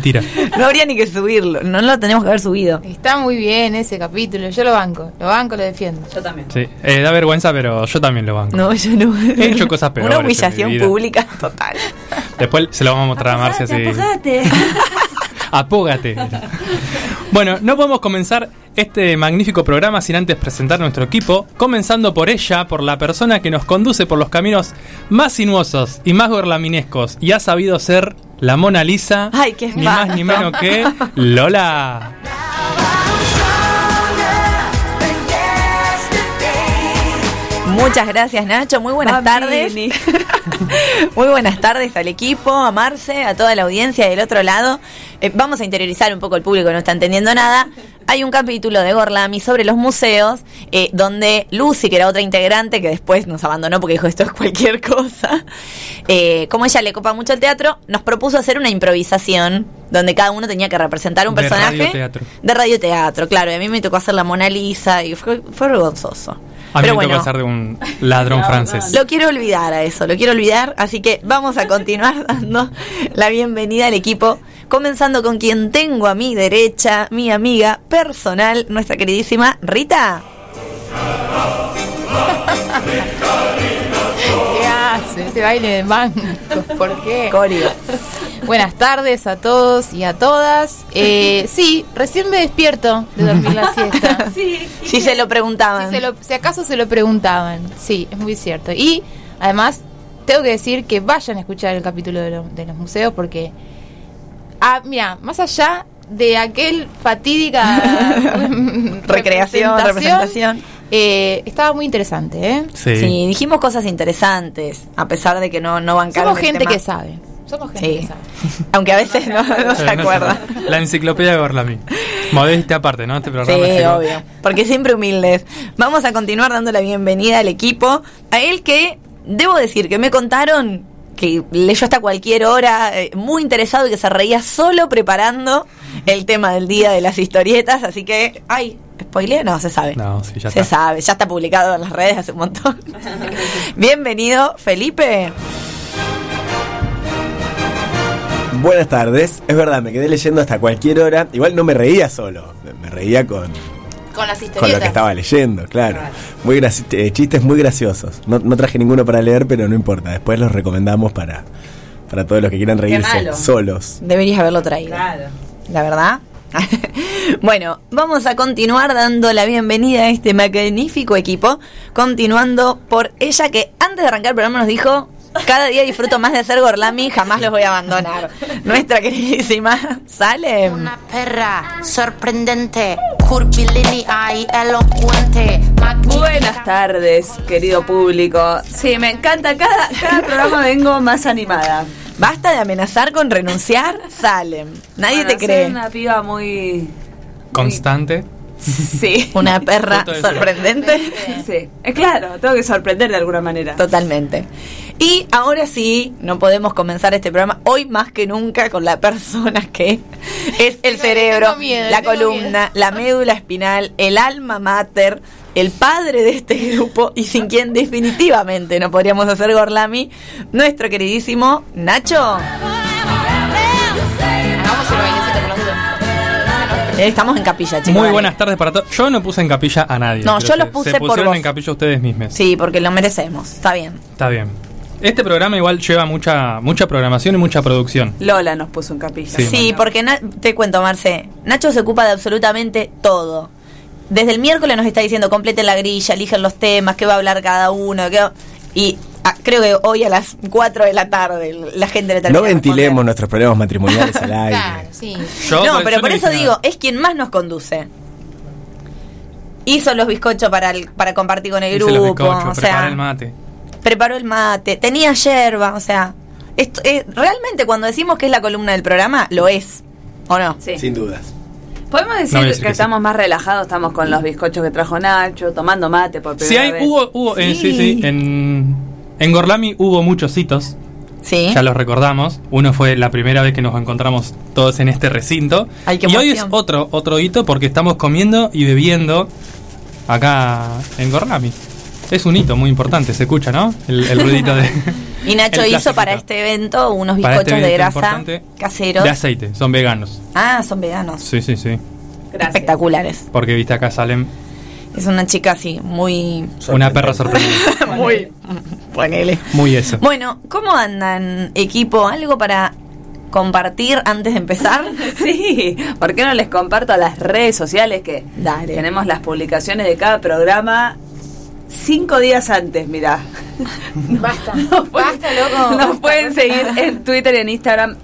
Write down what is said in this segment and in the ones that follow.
Tira. No habría ni que subirlo, no lo tenemos que haber subido. Está muy bien ese capítulo, yo lo banco, lo banco, lo defiendo. Yo también. Sí, eh, da vergüenza, pero yo también lo banco. No, yo no. He hecho cosas peores Una en mi humillación vida. pública total. Después se lo vamos a mostrar a Marcia así. Apagate. Apógate. Bueno, no podemos comenzar este magnífico programa sin antes presentar nuestro equipo, comenzando por ella, por la persona que nos conduce por los caminos más sinuosos y más gorlaminescos y ha sabido ser la Mona Lisa, Ay, qué ni más ni menos que Lola. Muchas gracias, Nacho. Muy buenas tardes. Muy buenas tardes al equipo, a Marce, a toda la audiencia del otro lado. Eh, vamos a interiorizar un poco el público que no está entendiendo nada. Hay un capítulo de Gorlami sobre los museos, eh, donde Lucy, que era otra integrante, que después nos abandonó porque dijo esto es cualquier cosa, eh, como ella le copa mucho el teatro, nos propuso hacer una improvisación donde cada uno tenía que representar un De personaje radioteatro. de radioteatro, claro. Y a mí me tocó hacer la Mona Lisa y fue, fue vergonzoso. A mí Pero me bueno, tocó ser de un ladrón francés. lo quiero olvidar a eso, lo quiero olvidar, así que vamos a continuar dando la bienvenida al equipo, comenzando con quien tengo a mi derecha, mi amiga personal, nuestra queridísima Rita. ¿Qué hace ese baile de mango? ¿Por qué? Corio. Buenas tardes a todos y a todas. Eh, sí, recién me despierto de dormir la siesta. Sí. Si se lo preguntaban. Si, se lo- si acaso se lo preguntaban. Sí, es muy cierto. Y además, tengo que decir que vayan a escuchar el capítulo de, lo- de los museos porque, ah, mira, más allá de aquel fatídica Recreación, representación. eh, estaba muy interesante, ¿eh? Sí. Sí, dijimos cosas interesantes, a pesar de que no, no bancaron Somos gente tema. que sabe. Somos gente Sí. que sabe. Aunque a veces no, no se no acuerda. La enciclopedia de Gorlami. Modestia aparte, ¿no? Este programa Sí, obvio. Porque siempre humildes. Vamos a continuar dando la bienvenida al equipo. A él que, debo decir, que me contaron que leyó hasta cualquier hora, eh, muy interesado y que se reía solo preparando el tema del día de las historietas. Así que, ay, ¿spoiler? No, se sabe. No, sí, ya se está. sabe, ya está publicado en las redes hace un montón. Bienvenido, Felipe. Buenas tardes. Es verdad, me quedé leyendo hasta cualquier hora. Igual no me reía solo, me- me reía con, Con las con historietas. lo que estaba leyendo, claro. Muy graci- eh, chistes muy graciosos. No, no traje ninguno para leer, pero no importa. Después los recomendamos para, para todos los que quieran reírse solos. Deberías haberlo traído. Claro. la verdad. bueno, vamos a continuar dando la bienvenida a este magnífico equipo, continuando por ella que antes de arrancar el programa nos dijo, cada día disfruto más de ser Gorlami, jamás los voy a abandonar. Nuestra queridísima Salem. Una perra sorprendente, curvilínea y elocuente. Buenas tardes, querido público. Sí, me encanta. Cada, cada programa vengo más animada. Basta de amenazar con renunciar, Salem. Nadie Bueno, te soy cree. una piba muy. Constante. Sí. Una perra sorprendente. Sí. Es claro, tengo que sorprender de alguna manera. Totalmente. Y ahora sí, no podemos comenzar este programa hoy más que nunca con la persona que es el cerebro, miedo, la columna, la médula espinal, el alma mater, el padre de este grupo y sin quien definitivamente no podríamos hacer Gorlami, nuestro queridísimo Nacho. Estamos en capilla, chicos. Muy dale. buenas tardes para todos. Yo no puse en capilla a nadie. No, yo los puse Se por pusieron vos. en capilla ustedes mismos. Sí, porque lo merecemos. Está bien. Está bien. Este programa igual lleva mucha mucha programación y mucha producción. Lola nos puso un capilla. Sí. Sí, porque Na- te cuento, Marce. Nacho se ocupa de absolutamente todo. Desde el miércoles nos está diciendo completen la grilla, eligen los temas, qué va a hablar cada uno. qué va- Y ah, creo que hoy a las 4 de la tarde la gente le termina No ventilemos responder. nuestros problemas matrimoniales al aire. Claro, sí. Yo, No, pero por eso digo, nada. es quien más nos conduce. Hizo los bizcochos para, el- para compartir con el Hice los grupo. o sea, el mate. preparó el mate, tenía yerba, o sea, esto, eh, realmente cuando decimos que es la columna del programa, lo es, ¿o no? Sí. Sin dudas. Podemos decir No, que, sí. estamos más relajados, estamos con los bizcochos que trajo Nacho, tomando mate por primera Sí, hay, vez. hubo, hubo eh, sí, en, en Gorlami hubo muchos hitos, Sí. ya los recordamos. Uno fue la primera vez que nos encontramos todos en este recinto. Ay, y hoy es otro, otro hito porque estamos comiendo y bebiendo acá en Gorlami. Es un hito muy importante, se escucha, ¿no? El, el ruidito de. Y Nacho hizo para este evento unos Para bizcochos este de grasa caseros. De aceite, son veganos. Ah, son veganos. Sí, sí, sí. Gracias. Espectaculares. Porque viste acá salen Es una chica así, muy. una perra sorprendida. muy. Ponele. Muy eso. Bueno, ¿cómo andan, equipo? ¿Algo para compartir antes de empezar? Sí, ¿por qué no les comparto a las redes sociales que Dale. tenemos las publicaciones de cada programa cinco días antes, mirá. Basta. Nos pueden- Basta, loco. Nos Basta, pueden basta. seguir en Twitter y en Instagram.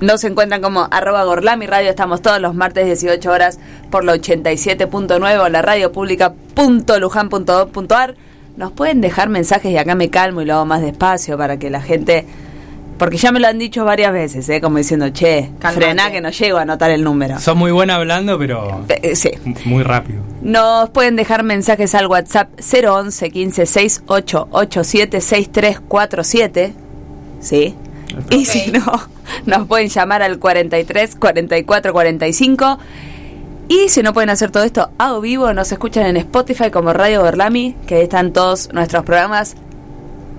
Nos encuentran como arroba Gorlami Radio. Estamos todos los martes 18 horas por la 87.9 o la radio pública.lujan.gov.ar. Nos pueden dejar mensajes y acá me calmo y lo hago más despacio para que la gente... Porque ya me lo han dicho varias veces, ¿eh? como diciendo, che, Cálmate. frená que no llego a anotar el número. Sos muy buena hablando, pero Eh, sí. muy rápido. Nos pueden dejar mensajes al WhatsApp 011 15 68 87 6347. ¿Sí? Y si no, nos pueden llamar al 43 44 45. Y si no pueden hacer todo esto a vivo, nos escuchan en Spotify como Radio Berlami, que ahí están todos nuestros programas.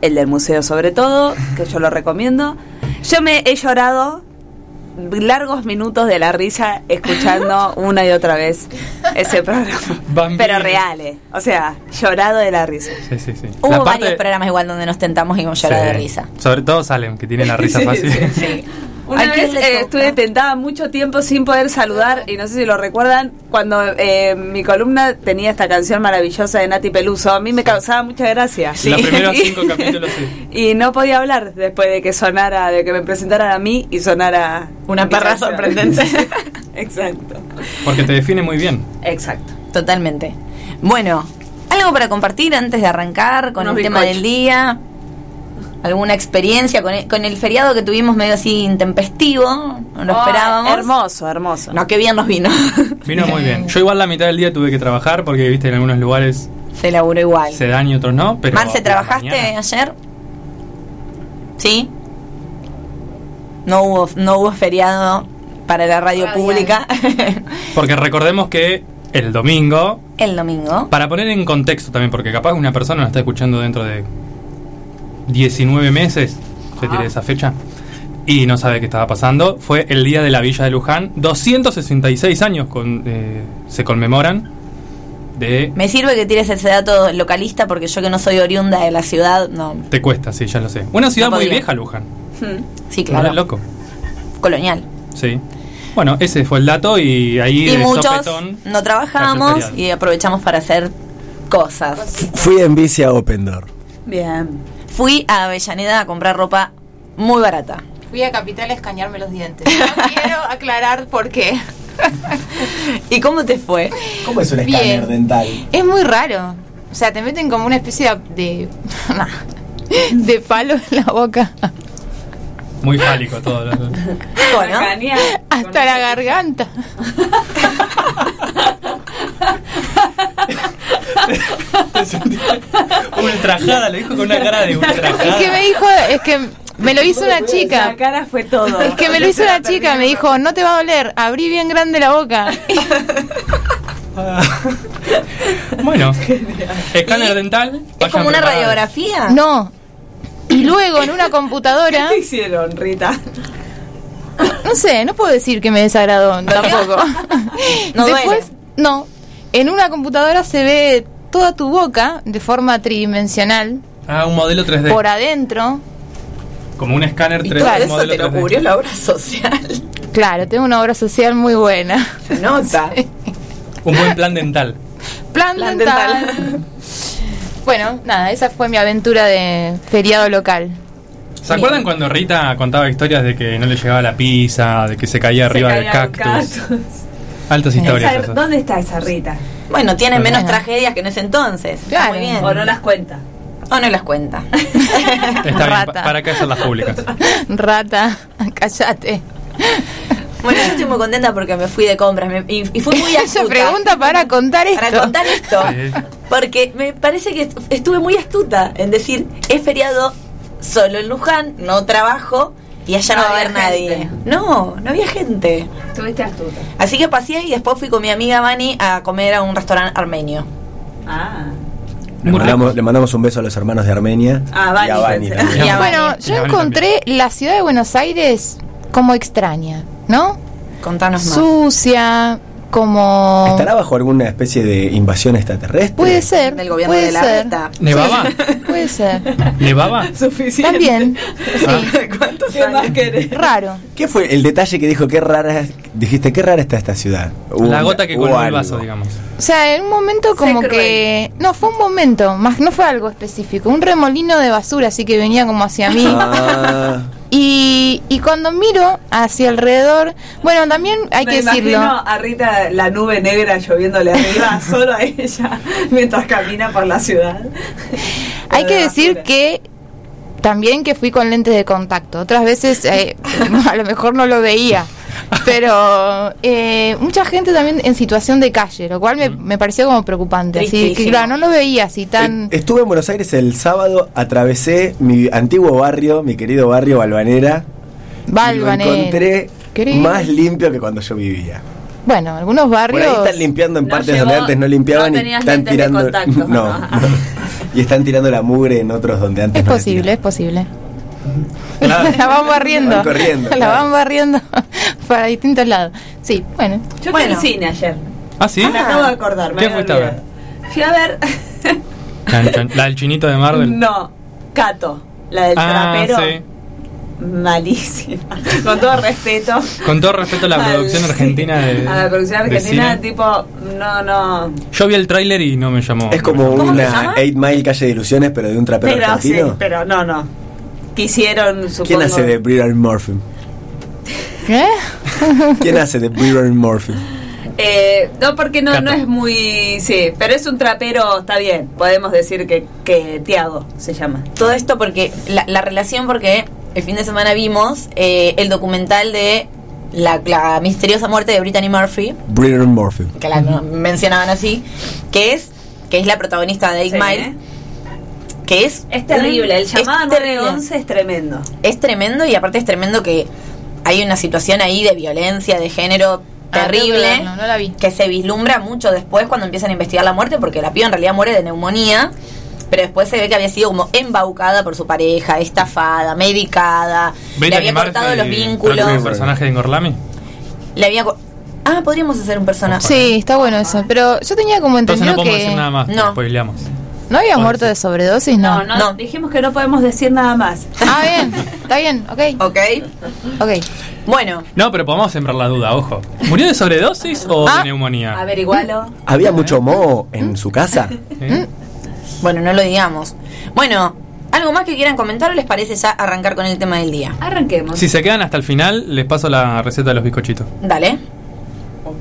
El del museo sobre todo, que yo lo recomiendo. Yo me he llorado largos minutos de la risa escuchando una y otra vez ese programa. Bambini. Pero reales. O sea, llorado de la risa. Sí, sí, sí. Hubo La parte- varios programas igual donde nos tentamos y hemos llorado Sí. de risa. Sobre todo Salem, que tiene la risa fácil. Una ¿A quién vez eh, estuve tentada mucho tiempo sin poder saludar y no sé si lo recuerdan cuando eh, mi columna tenía esta canción maravillosa de Nati Peluso. A mí me causaba mucha gracia. Los primeros cinco capítulos, sí. Y no podía hablar después de que sonara, de que me presentaran a mí y sonara Una mi perra canción. sorprendente. Exacto. Porque te define muy bien. Exacto. Totalmente. Bueno, algo para compartir antes de arrancar con Unos el tema del día. ¿Alguna experiencia con el, con el feriado que tuvimos medio así intempestivo? No lo Oh, esperábamos. Hermoso, hermoso. No, qué bien nos vino. Vino muy bien. Yo igual la mitad del día tuve que trabajar porque, viste, en algunos lugares Se laburó igual. se dan y otros no. Pero Marce, ¿trabajaste mañana- ayer? ¿Sí? No hubo, no hubo feriado para la radio Radial. pública Porque recordemos que el domingo, el domingo. para poner en contexto también, porque capaz una persona nos está escuchando dentro de 19 meses, se tire esa fecha, y no sabe qué estaba pasando, fue el día de la Villa de Luján. 266 años con, eh, se conmemoran de... Me sirve que tires ese dato localista porque yo que no soy oriunda de la ciudad, no. Te cuesta, sí, ya lo sé. Una ciudad No muy vieja, Luján. Sí, Claro. loco. Colonial. Sí. Bueno, ese fue el dato y ahí Y de muchos sopetón, no trabajamos y aprovechamos para hacer cosas. Fui en bici a Open Door. Bien. Fui a Avellaneda a comprar ropa muy barata. Fui a Capital a escanearme los dientes. No quiero aclarar por qué. ¿Y cómo te fue? ¿Cómo es un Bien. escáner dental? Es muy raro. O sea, te meten como una especie de. de palo en la boca. muy fálico todo. Bueno, Hasta la garganta. Te sentí ultrajada, le dijo con una cara de Es ultrajada. que me dijo. Es que me lo hizo una chica. La cara fue todo. Es que me lo hizo una chica. Me dijo, no te va a doler. Abrí bien grande la boca. Bueno, escáner dental. ¿es como una preparados. radiografía? No. Y luego en una computadora. ¿Qué hicieron, Rita? No sé, no puedo decir que me desagradó tampoco. No Después, duele. no. En una computadora se ve toda tu boca de forma tridimensional Ah, un modelo 3D. por adentro. Como un escáner Y 3D. todo eso modelo te lo 3D. cubrió la obra social. Claro, tengo una obra social muy buena. Se nota. Un buen plan dental. Plan, Plan dental. dental. Bueno, nada, esa fue mi aventura de feriado local. ¿Se acuerdan cuando Rita contaba historias de que no le llegaba la pizza, de que se caía arriba del cactus? Altas historias Esa-. ¿Dónde está esa Rita? Bueno, tienen menos Bueno. tragedias que en ese entonces. Está Claro. Muy bien. ¿O no las cuenta? O no las cuenta. Está bien, Rata. ¿para qué hacer las públicas? Rata, cállate. Bueno, yo estoy muy contenta porque me fui de compras me- y, y fui muy astuta. Esa pregunta para contar esto. Para contar esto. Sí. Porque me parece que estu- estuve muy astuta en decir, es feriado solo en Luján, no trabajo y allá no, No va a haber había nadie. gente. No, no había gente. Estuviste astuta. Así que pasé y después fui con mi amiga Vani a comer a un restaurante armenio. Ah. Le mandamos, rico. le mandamos un beso a los hermanos de Armenia. Ah, Bani, y a Bani. Y a Bueno, yo encontré la ciudad de Buenos Aires como extraña, ¿no? Contanos más. Sucia, como... ¿Estará bajo alguna especie de invasión extraterrestre? Puede ser. Del gobierno puede de la ser. ¿Nevaba? Puede ser. ¿Nevaba? Suficiente. También. ¿Cuántos ¿Qué más querés? Raro. ¿Qué fue el detalle que dijo? Qué rara, dijiste, qué rara está esta ciudad. La gota que colmó el vaso, digamos. O sea, en un momento como que... No, fue un momento, más no fue algo específico. Un remolino de basura, así que venía como hacia mí. Ah, Y, y cuando miro hacia alrededor... Bueno, también hay Me que decirlo. a Rita la nube negra lloviéndole arriba, solo a ella, mientras camina por la ciudad. Hay que De decir que también que fui con lentes de contacto. Otras veces eh, a lo mejor no lo veía. Pero eh, mucha gente también en situación de calle, lo cual me, me pareció como preocupante. Así que claro, no lo veía así tan... eh, Estuve en Buenos Aires el sábado, atravesé mi antiguo barrio, mi querido barrio Balvanera. y lo Balvanera. encontré Querido. más limpio que cuando yo vivía. Bueno, algunos Por barrios... ahí están limpiando en No partes llegó- donde antes no limpiaban no y están tirando contacto. no, no. y están tirando la mugre en otros donde antes Es no la posible, es posible. Claro. la van barriendo. Van corriendo, la claro. van barriendo para distintos lados. Sí, bueno. Yo Bueno. fui al cine ayer. ¿Ah, sí? Me acabo de acordar. me ¿Qué fuiste a ver? Fui a ver. La del chinito de Marvel. no, Cato, la del ah, trapero. sí. Malísima. Con todo respeto. Con todo respeto a la producción sí, argentina de. A la producción argentina, tipo, no, no. Yo vi el tráiler y no me llamó. Es como ¿Cómo se una llama? 8 Mile calle de ilusiones, pero de un trapero Pero sí, argentino. pero no, no. Quisieron, supongo. ¿Quién hace de Brian Murphy? ¿Eh? ¿Quién hace de Brian Murphy? Eh, no, porque no, no es muy. Sí, pero es un trapero, está bien. Podemos decir que, que Tiago se llama. Todo esto porque la, la relación porque el fin de semana vimos eh, el documental de la, la misteriosa muerte de Brittany Murphy, Brian Murphy. que la mencionaban así, que es que es la protagonista de Eight Sí, Mile, ¿eh? Que es Es terrible, el llamado terrible. 911 es tremendo. Es tremendo y aparte es tremendo que hay una situación ahí de violencia de género Ah, terrible no la vi. que se vislumbra mucho después cuando empiezan a investigar la muerte porque la piba en realidad muere de neumonía pero después se ve que había sido como embaucada por su pareja, estafada, medicada, le había cortado los vínculos, personaje de Ingorlami? le había Ah, podríamos hacer un personaje. Sí, está bueno eso. Pero yo tenía como Entonces no entendido podemos que decir nada más, No. spoileamos. No había muerto de sobredosis, no. No, no, No. dijimos que no podemos decir nada más. Ah, bien, está bien, ok, Ok. ok. Bueno, No, pero podemos sembrar la duda, ojo. ¿Murió de sobredosis o Ah. de neumonía? Averigualo. ¿Había mucho moho en su casa? ¿Eh? bueno, no lo digamos. Bueno, ¿algo más que quieran comentar o les parece ya arrancar con el tema del día? Arranquemos. Si se quedan hasta el final, les paso la receta de los bizcochitos. Dale. Muy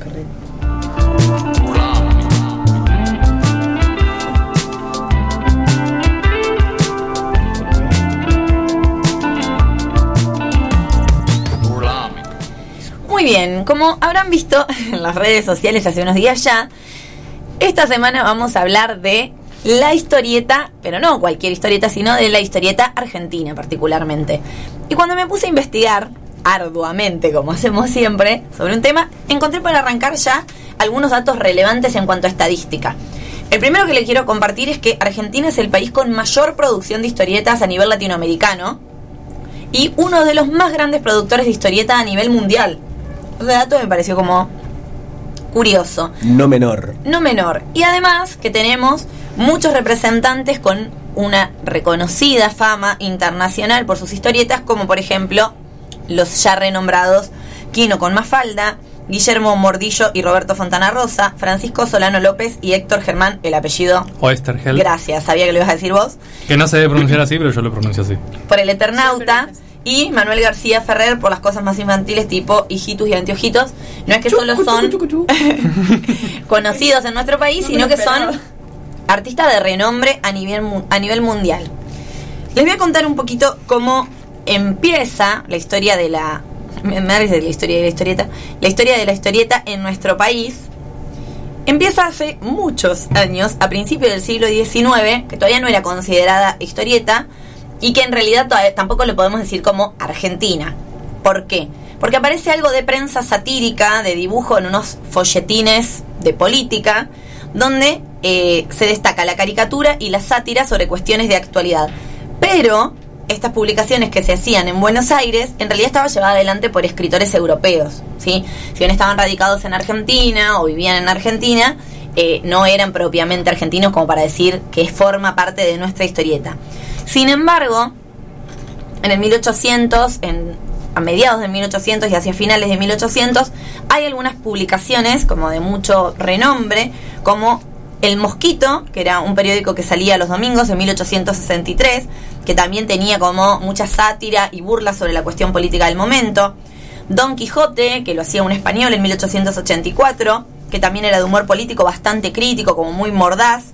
bien, como habrán visto en las redes sociales hace unos días ya, esta semana vamos a hablar de la historieta, pero no cualquier historieta, sino de la historieta argentina particularmente. Y cuando me puse a investigar arduamente, como hacemos siempre, sobre un tema, encontré para arrancar ya algunos datos relevantes en cuanto a estadística. El primero que le quiero compartir es que Argentina es el país con mayor producción de historietas a nivel latinoamericano y uno de los más grandes productores de historieta a nivel mundial. Ese dato me pareció como curioso No menor. no menor. Y además que tenemos muchos representantes con una reconocida fama internacional por sus historietas, como por ejemplo los ya renombrados Quino con Mafalda, Guillermo Mordillo y Roberto Fontana Rosa, Francisco Solano López y Héctor Germán, el apellido. O Estergel. Gracias, sabía que lo ibas a decir vos. Que no se debe pronunciar así, pero yo lo pronuncio así. Por el Eternauta. Y Manuel García Ferrer por las cosas más infantiles tipo hijitos y anteojitos. No es que solo son conocidos en nuestro país, No sino que son artistas de renombre a nivel, a nivel mundial. Les voy a contar un poquito cómo empieza la historia de la... Me risa la historia de la historieta. La historia de la historieta en nuestro país empieza hace muchos años, a principios del siglo XIX, que todavía no era considerada historieta y que en realidad tampoco lo podemos decir como Argentina. ¿Por qué? Porque aparece algo de prensa satírica, de dibujo en unos folletines de política, donde eh, se destaca la caricatura y la sátira sobre cuestiones de actualidad. Pero estas publicaciones que se hacían en Buenos Aires, en realidad estaba llevada adelante por escritores europeos, ¿sí? Si bien estaban radicados en Argentina o vivían en Argentina, eh, no eran propiamente argentinos como para decir que forma parte de nuestra historieta. Sin embargo, en el 1800, en, a mediados de 1800 y hacia finales de 1800, hay algunas publicaciones como de mucho renombre, como El Mosquito, que era un periódico que salía los domingos en 1863, que también tenía como mucha sátira y burla sobre la cuestión política del momento. Don Quijote, que lo hacía un español en 1884, que también era de humor político bastante crítico, como muy mordaz.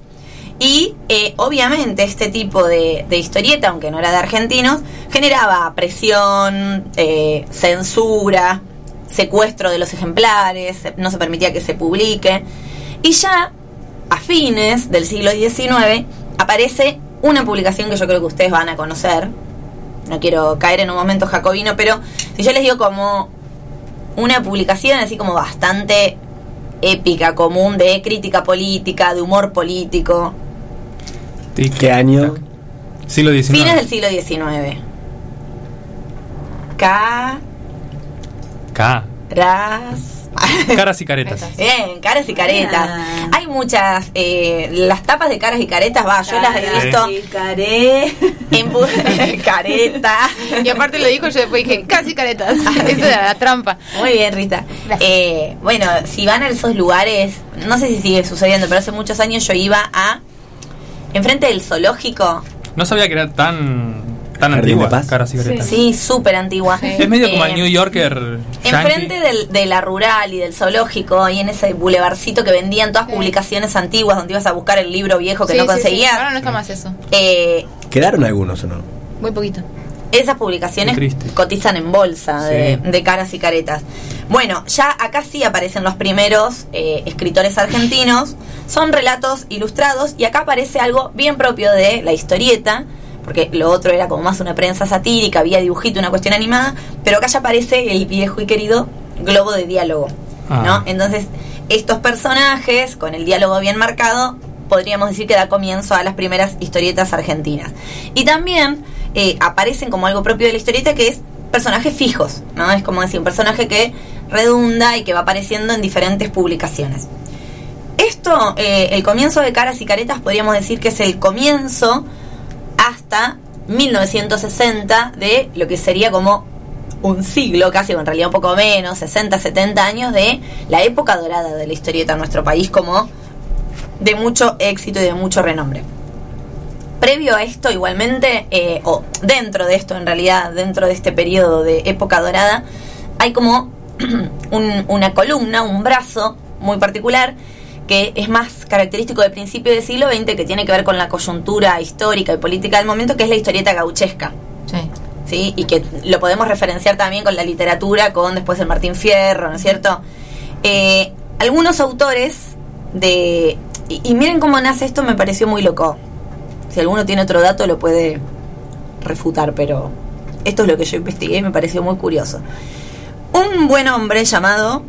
Y eh, obviamente este tipo de, historieta, aunque no era de argentinos, generaba presión, eh, censura, secuestro de los ejemplares, no se permitía que se publique. Y ya a fines del siglo XIX aparece una publicación que yo creo que ustedes van a conocer. No quiero caer en un momento jacobino, pero si yo les digo como una publicación así como bastante épica, común, de crítica política, de humor político, Tic, ¿Qué año? Siglo XIX. fines del siglo XIX. Caras. K. Caras y caretas. Bien, caras y caretas. Ah. Hay muchas. eh, las tapas de caras y caretas, va, yo las he visto y caré. en careta. Y aparte lo dijo, yo después dije, casi caretas. Esa era la trampa. Muy bien, Rita. Eh, bueno, si van a esos lugares, no sé si sigue sucediendo, pero hace muchos años yo iba a. Enfrente del zoológico. No sabía que era tan, tan Jardín de antigua. Paz. Caras y caretas. Sí, súper antigua. Es medio como Eh, el New Yorker. Enfrente del, de la rural y del zoológico, y en ese bulevarcito que vendían todas Sí. publicaciones antiguas donde ibas a buscar el libro viejo que Sí, no sí, sí. conseguías. Ahora no está más eso. Eh, ¿Quedaron algunos o no? Muy poquito. esas publicaciones cotizan en bolsa de, Sí. de caras y caretas. Bueno, ya acá sí aparecen los primeros eh, escritores argentinos. Son relatos ilustrados y acá aparece algo bien propio de la historieta, porque lo otro era como más una prensa satírica, había dibujito, una cuestión animada, pero acá ya aparece el viejo y querido globo de diálogo. Ah. ¿no? Entonces, estos personajes, con el diálogo bien marcado, podríamos decir que da comienzo a las primeras historietas argentinas. Y también eh, aparecen como algo propio de la historieta que es personajes fijos, ¿no? Es como decir, un personaje que redunda y que va apareciendo en diferentes publicaciones. Esto, eh, el comienzo de Caras y Caretas, podríamos decir que es el comienzo hasta 1960 de lo que sería como un siglo, casi o en realidad un poco menos, 60, 70 años de la época dorada de la historieta en nuestro país como de mucho éxito y de mucho renombre. Previo a esto, igualmente, eh, o dentro de esto en realidad, dentro de este periodo de época dorada, hay como un- una columna, un brazo muy particular que es más característico del principio del siglo XX, que tiene que ver con la coyuntura histórica y política del momento, que es la historieta gauchesca. Sí. ¿sí? Y que lo podemos referenciar también con la literatura, con después el Martín Fierro, ¿no es cierto? Eh, algunos autores de... Y, y miren cómo nace esto, me pareció muy loco. Si alguno tiene otro dato lo puede refutar, pero esto es lo que yo investigué y me pareció muy curioso. Un buen hombre llamado...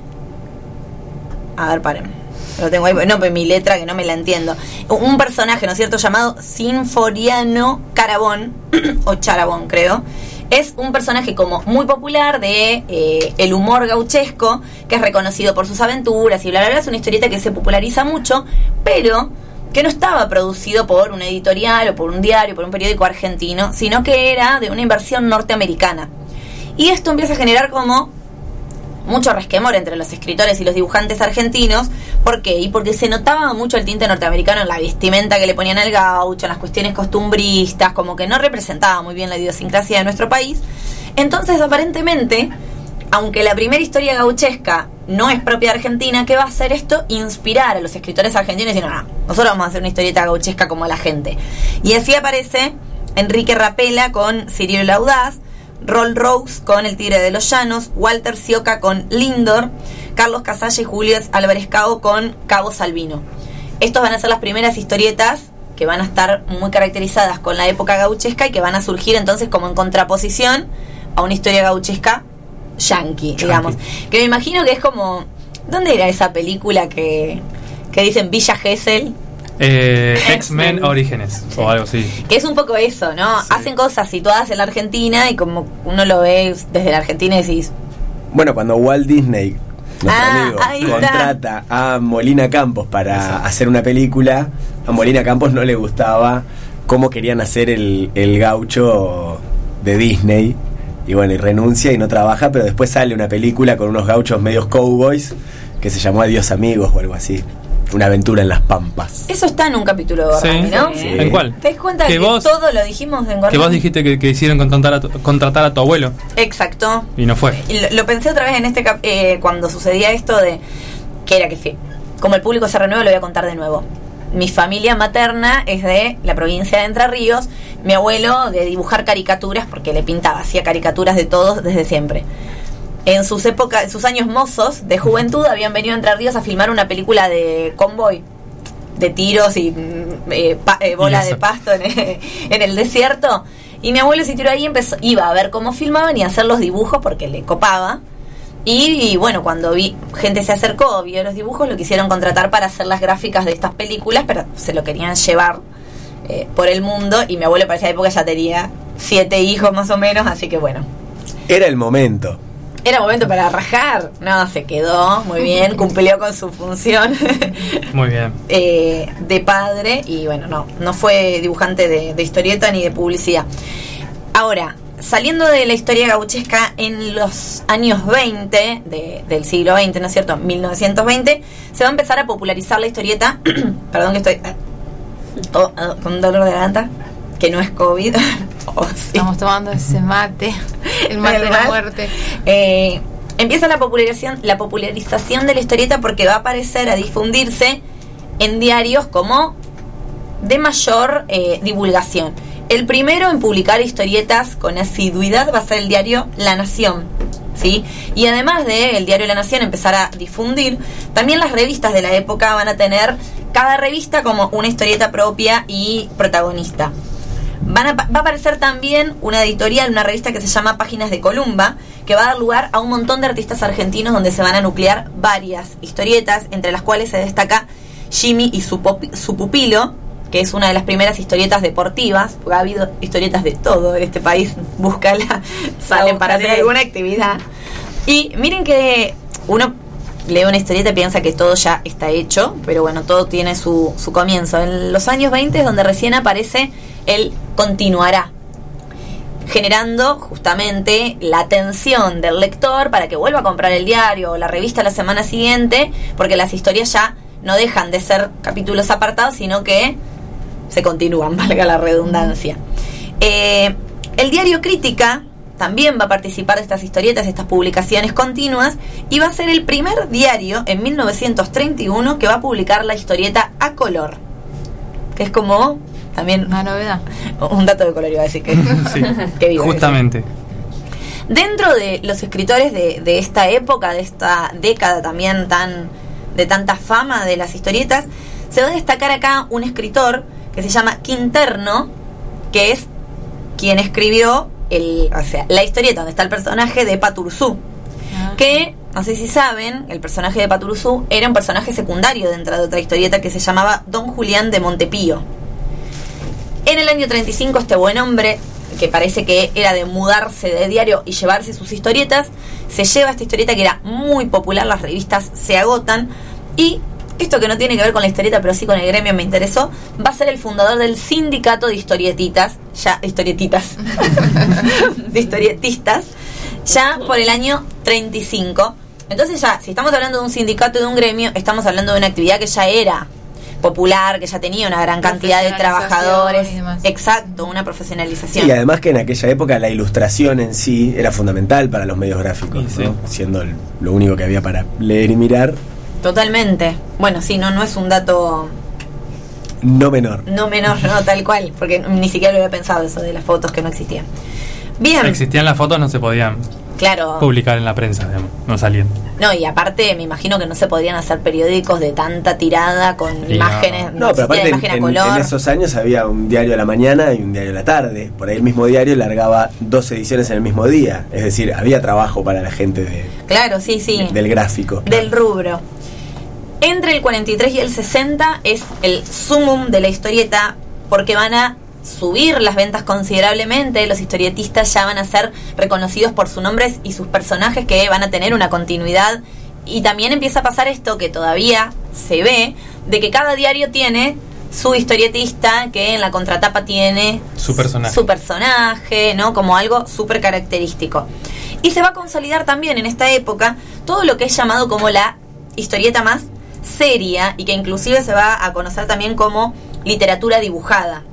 A ver, paren. Lo tengo ahí, no, pues mi letra que no me la entiendo. Un personaje, ¿no es cierto?, llamado Sinforiano Carabón, o Charabón creo. Es un personaje como muy popular de eh, el humor gauchesco, que es reconocido por sus aventuras y bla, bla, bla. Es una historieta que se populariza mucho, pero que no estaba producido por una editorial o por un diario, por un periódico argentino, sino que era de una inversión norteamericana. Y esto empieza a generar como mucho resquemor entre los escritores y los dibujantes argentinos. ¿Por qué? Y porque se notaba mucho el tinte norteamericano en la vestimenta que le ponían al gaucho, en las cuestiones costumbristas, como que no representaba muy bien la idiosincrasia de nuestro país. Entonces, aparentemente, aunque la primera historia gauchesca no es propia de Argentina, ¿qué va a hacer esto? Inspirar a los escritores argentinos y no, no, nosotros vamos a hacer una historieta gauchesca como la gente. Y así aparece Enrique Rapela con Cirilo el Audaz, Roll Rose con El Tigre de los Llanos, Walter Sioca con Lindor, Carlos Casalla y Julio Álvarez Cabo con Cabo Salvino. Estos van a ser las primeras historietas que van a estar muy caracterizadas con la época gauchesca y que van a surgir entonces como en contraposición a una historia gauchesca yankee, digamos. Que me imagino que es como... ¿Dónde era esa película que, que dicen Villa Gesell? Eh, X-Men Orígenes o algo así. Que es un poco eso, ¿no? Hacen cosas situadas en la Argentina y como uno lo ve desde la Argentina y decís, Bueno, cuando Walt Disney, nuestro Ah, amigo, está. contrata a Molina Campos para hacer una película, a Molina Campos no le gustaba cómo querían hacer el, el gaucho de Disney. Y bueno, y renuncia y no trabaja, pero después sale una película con unos gauchos medios cowboys que se llamó Adiós amigos o algo así. Una aventura en las pampas. eso está en un capítulo de Gorlami, Sí. ¿no? Sí. ¿En cuál? ¿Te das cuenta Que que, vos- todo lo dijimos en Gorlami? Que vos dijiste que, que hicieron contratar a, tu, contratar a tu abuelo Exacto. y no fue. Y lo, lo pensé otra vez en este cap- eh, cuando sucedía esto de que era que como el público se renueva lo voy a contar de nuevo. Mi familia materna es de la provincia de Entre Ríos, mi abuelo de dibujar caricaturas porque le pintaba, hacía caricaturas de todos desde siempre. En sus épocas, en sus años mozos de juventud habían venido a Entre Ríos a filmar una película de convoy de tiros y mm, eh, pa- eh, bola Y de pasto en, en el desierto. Y mi abuelo se tiró ahí y empezó, iba a ver cómo filmaban y a hacer los dibujos porque le copaba. Y, y bueno, cuando vi gente se acercó, vio los dibujos, lo quisieron contratar para hacer las gráficas de estas películas, pero se lo querían llevar eh, por el mundo. Y mi abuelo para esa época ya tenía siete hijos más o menos, así que bueno. Era el momento. Era momento para rajar. No, se quedó muy bien, cumplió con su función. Muy bien. eh, de padre y bueno, no, no fue dibujante de, de historieta ni de publicidad. Ahora, saliendo de la historia gauchesca en los años 20 de- del siglo XX, ¿no es cierto? 1920, se va a empezar a popularizar la historieta. Perdón que estoy ah, oh, ah, con dolor de garganta, que no es COVID. Oh, sí. Estamos tomando ese mate, el mate de la muerte. Eh, empieza la popularización, la popularización de la historieta porque va a aparecer a difundirse en diarios como de mayor eh, divulgación. El primero en publicar historietas con asiduidad va a ser el diario La Nación. ¿Sí? Y además de el diario La Nación empezar a difundir, también las revistas de la época van a tener cada revista como una historieta propia y protagonista. Van a, va a aparecer también una editorial, una revista que se llama Páginas de Columba, que va a dar lugar a un montón de artistas argentinos donde se van a nuclear varias historietas, entre las cuales se destaca Jimmy y su, pupilo, que es una de las primeras historietas deportivas, porque ha habido historietas de todo en este país, búscala, salen para hacer alguna actividad. Y miren que uno lee una historieta piensa que todo ya está hecho, pero bueno, todo tiene su, su comienzo. En los años 20 es donde recién aparece el continuará, generando justamente la atención del lector para que vuelva a comprar el diario o la revista la semana siguiente, porque las historias ya no dejan de ser capítulos apartados, sino que se continúan, valga la redundancia. Eh, el diario Crítica también va a participar de estas historietas, estas publicaciones continuas, y va a ser el primer diario en 1931 que va a publicar la historieta a color. Que es como también Una novedad. un dato de color, iba a decir que, Sí, que vivo, justamente. Dentro de los escritores de, de esta época, de esta década también tan de tanta fama de las historietas, se va a destacar acá un escritor que se llama Quinterno, que es quien escribió el, o sea, la historieta donde está el personaje de Paturzú. Ah. Que, no sé si saben, el personaje de Paturuzú era un personaje secundario dentro de otra historieta que se llamaba Don Julián de Montepío. En el año 35 este buen hombre, que parece que era de mudarse de diario y llevarse sus historietas, se lleva esta historieta que era muy popular, las revistas se agotan y esto que no tiene que ver con la historieta, pero sí con el gremio me interesó, va a ser el fundador del sindicato de historietitas, ya historietitas, de historietistas, ya por el año 35. Entonces ya, si estamos hablando de un sindicato de un gremio, estamos hablando de una actividad que ya era popular, que ya tenía una gran cantidad de trabajadores. y. Exacto, una profesionalización. Y además que en aquella época la ilustración en sí era fundamental para los medios gráficos, Y sí. ¿no? siendo el- lo único que había para leer y mirar, Totalmente. Bueno, sí, no, no es un dato no menor. no menor, no, tal cual, porque ni siquiera lo había pensado eso de las fotos que no existían. Bien, Existían las fotos, no se podían claro. publicar en la prensa, digamos, no salían. No, y aparte me imagino que no se podrían hacer periódicos de tanta tirada con Y imágenes, No, pero existía aparte color. en esos años había un diario a la mañana y un diario a la tarde. Por ahí el mismo diario largaba dos ediciones en el mismo día. Es decir, había trabajo para la gente de- Claro, sí, sí. del gráfico. del rubro. Entre el 43 y el 60 es el sumum de la historieta porque van a subir las ventas considerablemente, los historietistas ya van a ser reconocidos por sus nombres y sus personajes que van a tener una continuidad y también empieza a pasar esto que todavía se ve, de que cada diario tiene su historietista que en la contratapa tiene Su personaje. su personaje, ¿no? Como algo súper característico. Y se va a consolidar también en esta época todo lo que es llamado como la historieta más seria y que inclusive se va a conocer también como literatura dibujada.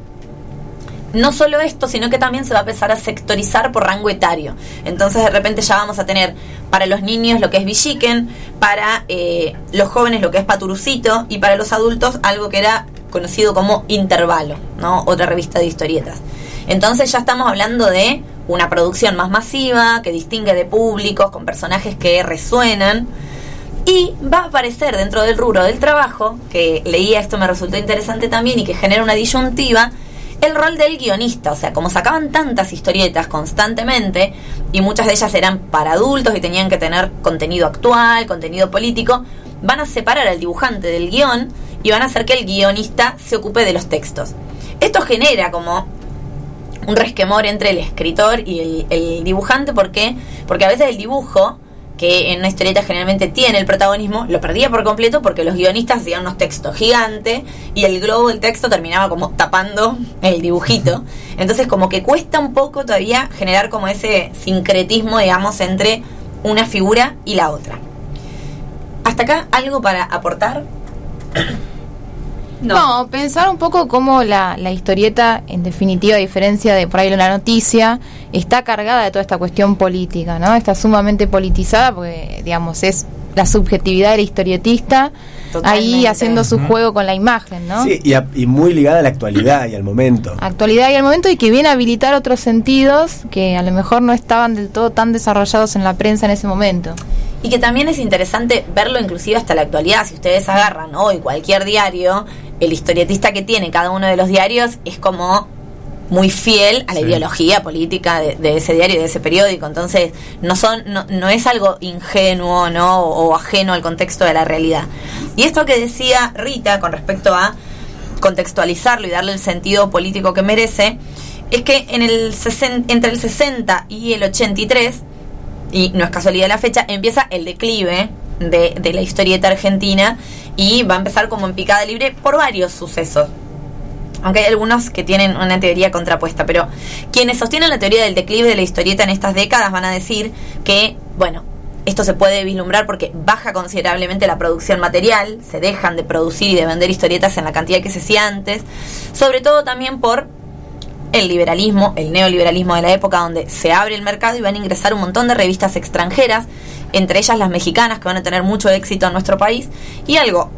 No solo esto, sino que también se va a empezar a sectorizar por rango etario. Entonces de repente ya vamos a tener para los niños lo que es Villiquen, para eh, los jóvenes lo que es Paturucito y para los adultos algo que era conocido como Intervalo, ¿no? Otra revista de historietas. Entonces ya estamos hablando de una producción más masiva, que distingue de públicos, con personajes que resuenan. Y va a aparecer dentro del rubro del trabajo, que leía esto me resultó interesante también y que genera una disyuntiva, el rol del guionista. O sea, como sacaban tantas historietas constantemente y muchas de ellas eran para adultos y tenían que tener contenido actual, contenido político, van a separar al dibujante del guion y van a hacer que el guionista se ocupe de los textos. Esto genera como un resquemor entre el escritor y el, dibujante. ¿Por qué? Porque a veces el dibujo, que en una historieta generalmente tiene el protagonismo, lo perdía por completo porque los guionistas hacían unos textos gigantes y el globo del texto terminaba como tapando el dibujito. Entonces como que cuesta un poco todavía generar como ese sincretismo, digamos, entre una figura y la otra. Hasta acá algo para aportar. No. pensar un poco cómo la, la historieta, en definitiva, a diferencia de por ahí la noticia, está cargada de toda esta cuestión política, ¿no? Está sumamente politizada porque, digamos, es la subjetividad del historietista ahí haciendo su juego con la imagen, ¿no? Sí, y, a- y muy ligada a la actualidad y al momento. Actualidad y el momento y que viene a habilitar otros sentidos que a lo mejor no estaban del todo tan desarrollados en la prensa en ese momento. Y que también es interesante verlo inclusive hasta la actualidad. Si ustedes agarran hoy cualquier diario, el historietista que tiene cada uno de los diarios es como muy fiel a la Sí. ideología política de, de ese diario y de ese periódico. Entonces, no son, no, no es algo ingenuo, ¿no? O, o ajeno al contexto de la realidad. Y esto que decía Rita con respecto a contextualizarlo y darle el sentido político que merece, es que en el sesen- entre el 60 y el 83 y no es casualidad la fecha, empieza el declive de, de la historieta argentina y va a empezar como en picada libre por varios sucesos. Aunque hay algunos que tienen una teoría contrapuesta, pero quienes sostienen la teoría del declive de la historieta en estas décadas van a decir que, bueno, esto se puede vislumbrar porque baja considerablemente la producción material, se dejan de producir y de vender historietas en la cantidad que se hacía antes, sobre todo también por el liberalismo, el neoliberalismo de la época donde se abre el mercado y van a ingresar un montón de revistas extranjeras, entre ellas las mexicanas que van a tener mucho éxito en nuestro país y algo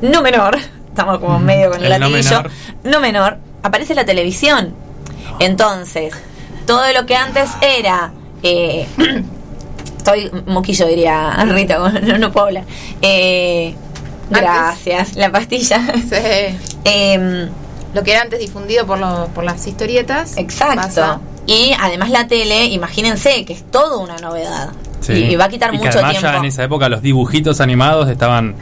no menor, estamos como medio con el, El no menor. no menor, aparece la televisión. Entonces, todo lo que antes era eh, estoy moquillo diría Rita, no, no puedo hablar. Eh, gracias, la pastilla. Em, Lo que era antes difundido por, lo- por las historietas. Exacto. pasa. Y además la tele, imagínense que es todo una novedad. Sí. Y, y va a quitar Y que mucho además tiempo. ya en esa época los dibujitos animados estaban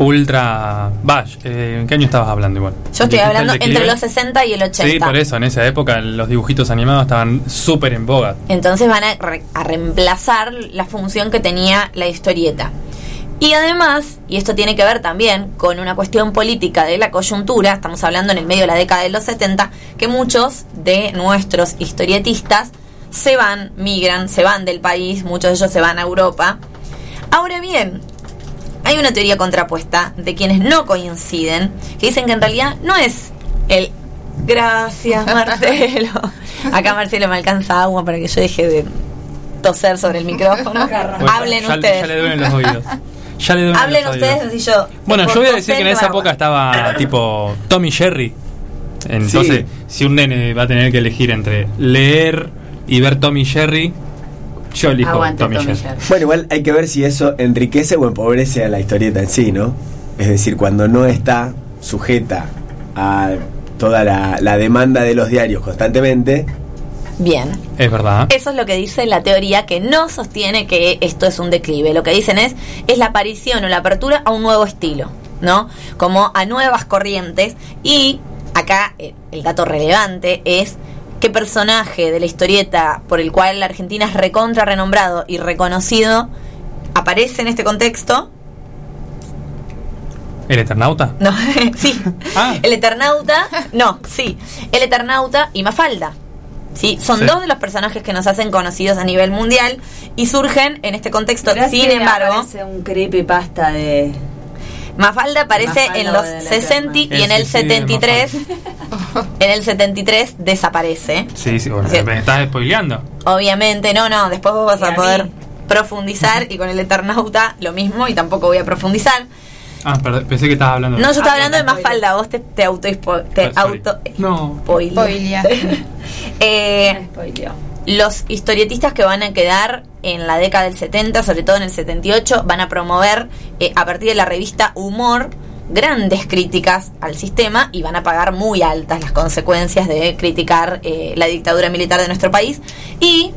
ultra... Bash, eh, ¿en qué año estabas hablando igual? Yo estoy ¿Dijiste el hablando entre los 60 y el 80. Sí, por eso, en esa época los dibujitos animados estaban súper en boga. Entonces van a, re- a reemplazar la función que tenía la historieta. Y además, y esto tiene que ver también con una cuestión política de la coyuntura, estamos hablando en el medio de la década de los 70, que muchos de nuestros historietistas se van, migran, se van del país, muchos de ellos se van a Europa. Ahora bien, hay una teoría contrapuesta de quienes no coinciden, que dicen que en realidad no es el gracias Marcelo. Acá Marcelo me alcanza agua para que yo deje de toser sobre el micrófono. Bueno, Hablen ya, ustedes. Ya le duelen los oídos. Ya le duelen Hablen los ustedes oídos. así yo. Bueno, yo voy a decir que en esa agua. época estaba tipo Tommy Jerry. Entonces, si un nene va a tener que elegir entre leer y ver Tommy Jerry, yo elijo Aguante, Tommy, Tommy Jerry. Jerry. Bueno, igual hay que ver si eso enriquece o empobrece a la historieta en sí, ¿no? Es decir, cuando no está sujeta a toda la, la demanda de los diarios constantemente, Bien. Es verdad. Eso es lo que dice la teoría que no sostiene que esto es un declive. Lo que dicen es es la aparición o la apertura a un nuevo estilo, ¿no? Como a nuevas corrientes y acá eh, el dato relevante es qué personaje de la historieta por el cual la Argentina es recontra renombrado y reconocido aparece en este contexto. ¿El Eternauta? No, sí. Ah. El Eternauta, no, sí. El Eternauta y Mafalda. Sí, son Sí. dos de los personajes que nos hacen conocidos a nivel mundial y surgen en este contexto. Sin si embargo, un creepypasta de. Mafalda aparece Mafalda en los de la 60 y El en el suicidio de 73. En el 73 desaparece. Sí, sí, bueno, me estás spoileando. Obviamente, no, no, después vos vas a a poder mí. profundizar y con el Eternauta lo mismo y tampoco voy a profundizar. Ah, perdón, pensé que estabas hablando No, yo estaba Ah, hablando de Mafalda, vos te, te auto te Ah, sorry. auto No. Spoilea. Eh. Los historietistas que van a quedar en la década del 70, sobre todo en el 78, van a promover eh, a partir de la revista Humor grandes críticas al sistema y van a pagar muy altas las consecuencias de criticar eh, la dictadura militar de nuestro país. Y,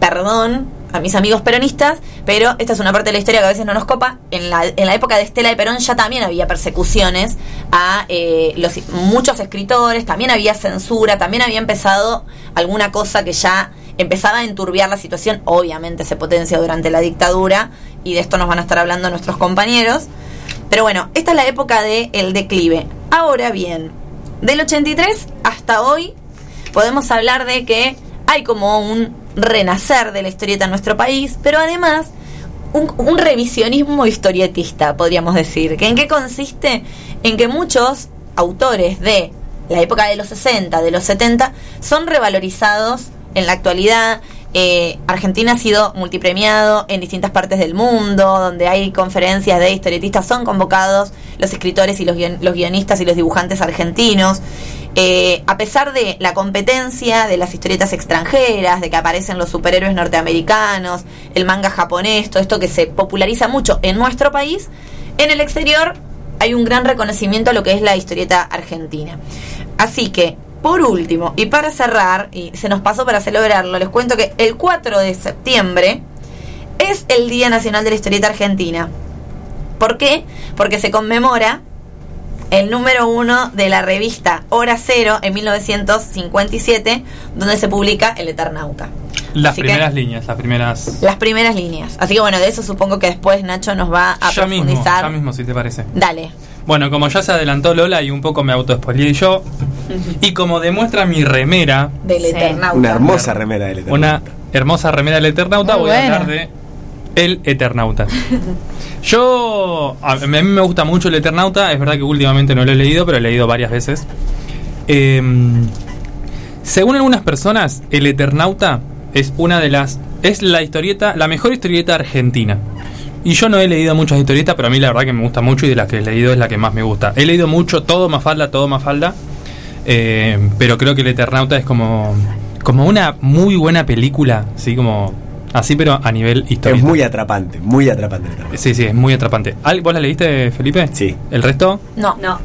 perdón a mis amigos peronistas, pero esta es una parte de la historia que a veces no nos copa. En la, en la época de Estela de Perón ya también había persecuciones a eh, los, muchos escritores, también había censura, también había empezado alguna cosa que ya empezaba a enturbiar la situación. Obviamente se potencia durante la dictadura y de esto nos van a estar hablando nuestros compañeros. Pero bueno, esta es la época del declive. Ahora bien, del 83 hasta hoy podemos hablar de que hay como un renacer de la historieta en nuestro país, pero además un, un revisionismo historietista, podríamos decir. ¿Que ¿En qué consiste? En que muchos autores de la época de los 60, de los 70, son revalorizados en la actualidad. Eh, Argentina ha sido multipremiado en distintas partes del mundo, donde hay conferencias de historietistas, son convocados los escritores y los, guion- los guionistas y los dibujantes argentinos. Eh, a pesar de la competencia de las historietas extranjeras, de que aparecen los superhéroes norteamericanos, el manga japonés, todo esto que se populariza mucho en nuestro país, en el exterior hay un gran reconocimiento a lo que es la historieta argentina. Así que, por último, y para cerrar, y se nos pasó para celebrarlo, les cuento que el 4 de septiembre es el Día Nacional de la Historieta Argentina. ¿Por qué? Porque se conmemora el número uno de la revista Hora Cero en 1957, donde se publica El Eternauta. Las Así que- primeras líneas, las primeras. Las primeras líneas. Así que bueno, de eso supongo que después Nacho nos va a ya mismo, profundizar. ya mismo, si te parece. Dale. Bueno, como ya se adelantó Lola y un poco me auto yo, y como demuestra mi remera, Del Sí. Eternauta. Una hermosa remera del Eternauta. una hermosa remera del Eternauta, Muy voy a hablar de El Eternauta. Yo, a, mí me gusta mucho El Eternauta, es verdad que últimamente no lo he leído, pero he leído varias veces. Em, según algunas personas, El Eternauta es una de las es la historieta, la mejor historieta argentina. Y yo no he leído muchas historietas, pero a mí la verdad que me gusta mucho y de las que he leído es la que más me gusta. He leído mucho, todo Mafalda, todo Mafalda. eh, pero creo que El Eternauta es como, como una muy buena película, así como así, pero a nivel Es histórico. muy atrapante, muy atrapante. Sí, sí, es muy atrapante. Al- ¿Vos la leíste, Felipe? Sí. ¿El resto? No. No.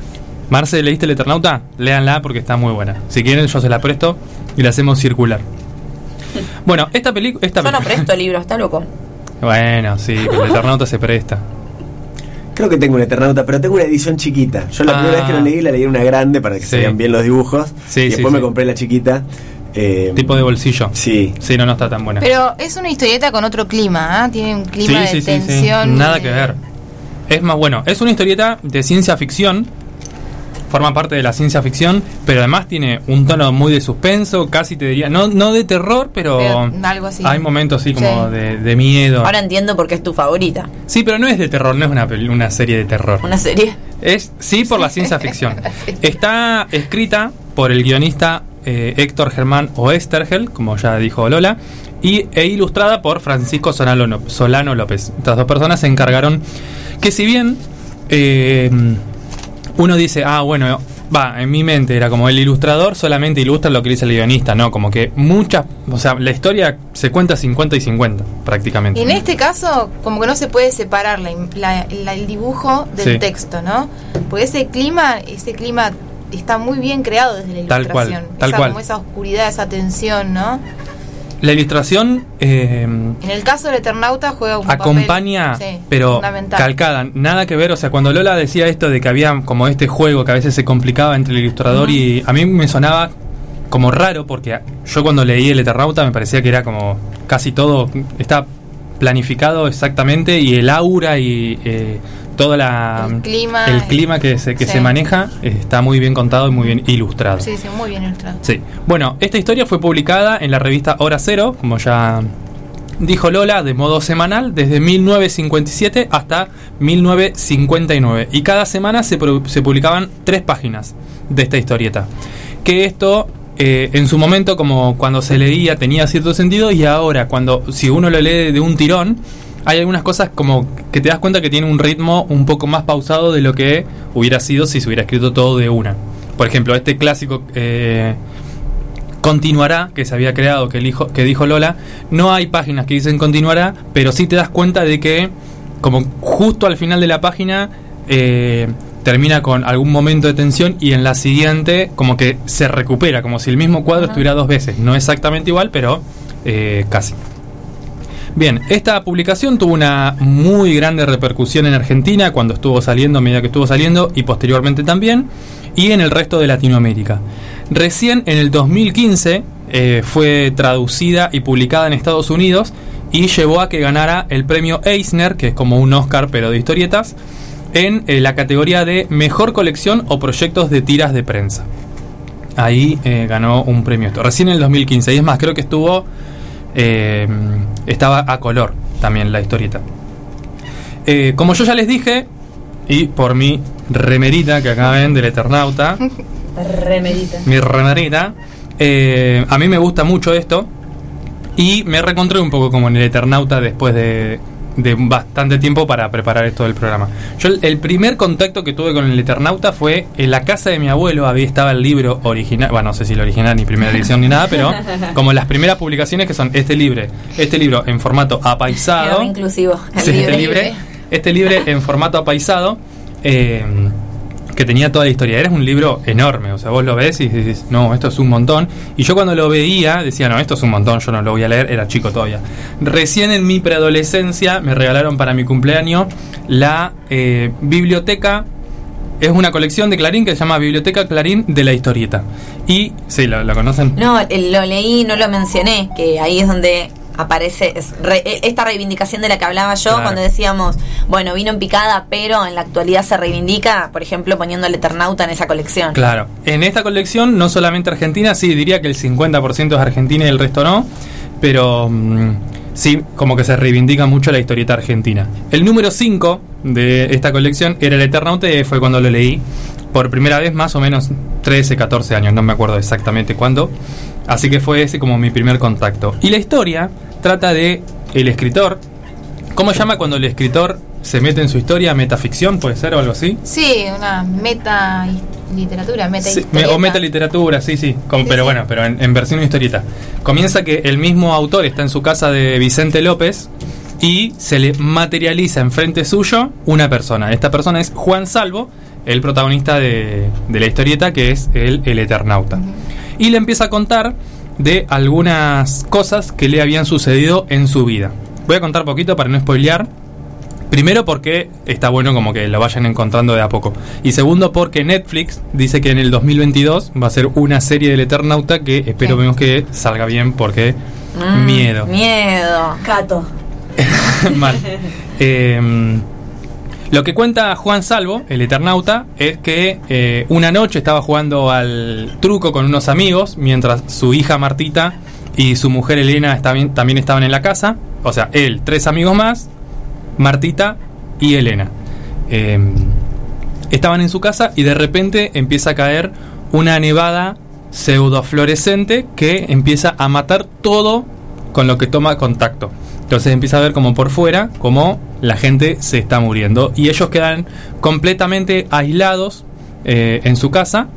Marce, ¿leíste El Eternauta? Léanla porque está muy buena. Si quieren, yo se la presto y la hacemos circular. Bueno, esta película. Esta Yo no presto libros, está loco. Bueno, sí, pero el Eternauta se presta. Creo que tengo un Eternauta, pero tengo una edición chiquita. Yo la Ah. primera vez que lo leí, la leí en una grande para que Sí. se vean bien los dibujos. Sí, y sí, después me compré la chiquita. Eh, Tipo de bolsillo. Sí. Sí, no, no está tan buena. Pero es una historieta con otro clima, ¿ah? Tiene un clima Sí, de sí, sí, sí. tensión. Nada que ver. Es más bueno. Es una historieta de ciencia ficción. Forma parte de la ciencia ficción, pero además tiene un tono muy de suspenso, casi te diría, no, no de terror, pero, Pero algo así. hay momentos así como Sí. de, de miedo. Ahora entiendo por qué es tu favorita. sí, pero no es de terror, no es una, una serie de terror. Una serie. Es sí por la ciencia ficción. Sí. Está escrita por el guionista eh, Héctor Germán Oestergel, como ya dijo Lola, y, e ilustrada por Francisco Solano, Ló- Solano López. Estas dos personas se encargaron que si bien eh, uno dice, ah, bueno, va, en mi mente era como el ilustrador solamente ilustra lo que dice el guionista, no, como que muchas, o sea, la historia se cuenta 50 y 50 prácticamente. En este caso, como que no se puede separar la, la- la- el dibujo del Sí. texto, ¿no? Porque ese clima, ese clima está muy bien creado desde la Tal cual, ilustración. tal esa, cual. Como esa oscuridad, esa tensión, ¿no? La ilustración eh, En el caso del Eternauta juega un acompaña, papel, sí, pero calcada, nada que ver. O sea, cuando Lola decía esto de que había como este juego que a veces se complicaba entre el ilustrador y a mí me sonaba como raro porque yo cuando leí el Eternauta me parecía que era como casi todo está planificado exactamente y el aura y eh, toda la El clima, el clima que se que sí. se maneja está muy bien contado y muy bien ilustrado. Sí, sí, muy bien ilustrado. Sí. Bueno, esta historia fue publicada en la revista Hora Cero, como ya dijo Lola, de modo semanal desde 1957 hasta 1959. Y cada semana se, se publicaban tres páginas de esta historieta. Que esto, eh, en su momento, como cuando se leía, tenía cierto sentido, y ahora, cuando si uno lo lee de un tirón, hay algunas cosas como que te das cuenta que tiene un ritmo un poco más pausado de lo que hubiera sido si se hubiera escrito todo de una. Por ejemplo, este clásico eh, continuará, que se había creado, que, que dijo Lola, no hay páginas que dicen continuará, pero sí te das cuenta de que, como justo al final de la página, eh, termina con algún momento de tensión y en la siguiente, como que se recupera, como si el mismo cuadro estuviera dos veces. No exactamente igual, pero eh, casi. Bien, esta publicación tuvo una muy grande repercusión en Argentina cuando estuvo saliendo, a medida que estuvo saliendo, y posteriormente también, y en el resto de Latinoamérica. Recién en el 2015 eh, fue traducida y publicada en Estados Unidos y llevó a que ganara el premio Eisner, que es como un Oscar pero de historietas, en eh, la categoría de Mejor Colección o Proyectos de Tiras de Prensa. Ahí eh, ganó un premio esto. Recién en el 2015. Y es más, creo que estuvo. Eh, estaba a color también la historieta. Eh, como yo ya les dije, y por mi remerita que acá ven del Eternauta, Remerita. mi remerita, eh, a mí me gusta mucho esto. Y me reencontré un poco como en el Eternauta después de, de bastante tiempo para preparar esto del programa. Yo el, primer contacto que tuve con el Eternauta fue en la casa de mi abuelo, había estaba el libro original, bueno, no sé si el original ni primera edición ni nada, pero como las primeras publicaciones que son este libro, este libro en formato apaisado. Inclusivo. Sí, libro. este libre, este libre en formato apaisado, eh, que tenía toda la historia. Era un libro enorme, o sea, vos lo ves y dices, no, esto es un montón. Y yo cuando lo veía decía, no, esto es un montón, yo no lo voy a leer, era chico todavía. Recién en mi preadolescencia me regalaron para mi cumpleaños la eh, biblioteca. Es una colección de Clarín que se llama Biblioteca Clarín de la Historieta. Y, sí, ¿la, conocen? No, lo leí, no lo mencioné, que ahí es donde aparece es re- e- esta reivindicación de la que hablaba yo Claro. cuando decíamos, bueno, vino en picada, pero en la actualidad se reivindica, por ejemplo, poniendo al Eternauta en esa colección. Claro. En esta colección, no solamente Argentina, sí, diría que el 50% es Argentina y el resto no, pero mm, sí, como que se reivindica mucho la historieta argentina. El número 5 de esta colección era el Eternaute, fue cuando lo leí por primera vez, más o menos 13, 14 años, no me acuerdo exactamente cuándo. Así que fue ese como mi primer contacto. Y la historia trata de el escritor. ¿Cómo llama cuando el escritor se mete en su historia? ¿Metaficción puede ser o algo así? Sí, una meta literatura, meta Sí, o metaliteratura, sí, sí. Como- Sí, pero sí. bueno, pero en, en versión historieta. Comienza que el mismo autor está en su casa de Vicente López y se le materializa enfrente suyo una persona. Esta persona es Juan Salvo, el protagonista de, de la historieta, que es el, el Eternauta. Y le empieza a contar de algunas cosas que le habían sucedido en su vida. Voy a contar poquito para no spoilear. Primero porque está bueno como que lo vayan encontrando de a poco. Y segundo porque Netflix dice que en el 2022 va a ser una serie del Eternauta que espero vemos que salga bien porque Mm, miedo. Miedo. Cato. Mal. Eh, lo que cuenta Juan Salvo, el Eternauta, es que eh, una noche estaba jugando al truco con unos amigos mientras su hija Martita y su mujer Elena también estaban en la casa. O sea, él, tres amigos más, Martita y Elena. Eh, estaban en su casa y de repente empieza a caer una nevada pseudofluorescente que empieza a matar todo con lo que toma contacto. Entonces empieza a ver como por fuera, como la gente se está muriendo. Y ellos quedan completamente aislados eh, en su casa.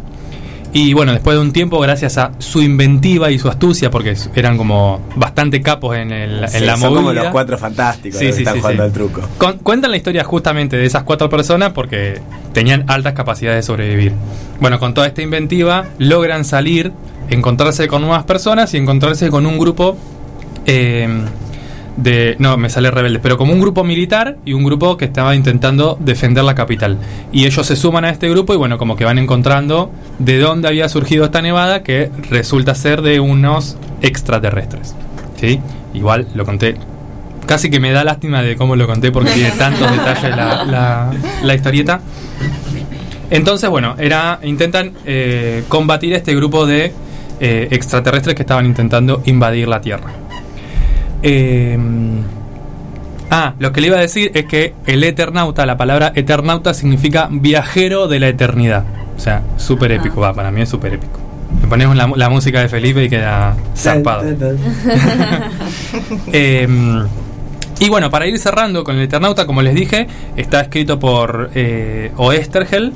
Y bueno, después de un tiempo, gracias a su inventiva y su astucia, porque eran como bastante capos en, el, Sí, en la son como los cuatro fantásticos Sí, los que sí, están jugando al truco. Con- cuentan la historia justamente de esas cuatro personas porque tenían altas capacidades de sobrevivir. Bueno, con toda esta inventiva logran salir, encontrarse con nuevas personas y encontrarse con un grupo eh, de... No, me sale rebelde, pero como un grupo militar y un grupo que estaba intentando defender la capital. Y ellos se suman a este grupo y bueno, como que van encontrando de dónde había surgido esta nevada que resulta ser de unos extraterrestres. ¿Sí? Igual lo conté casi que me da lástima de cómo lo conté porque tiene tantos detalles la, la, la historieta. Entonces, bueno, era intentan eh, combatir este grupo de eh, extraterrestres que estaban intentando invadir la Tierra. Eh, ah, lo que le iba a decir es que el Eternauta, la palabra Eternauta significa viajero de la eternidad. O sea, súper épico, va, para mí es súper épico. Le ponemos la, la música de Felipe y queda zarpado. Eh, y bueno, para ir cerrando con el Eternauta, como les dije, está escrito por eh, Oestergel.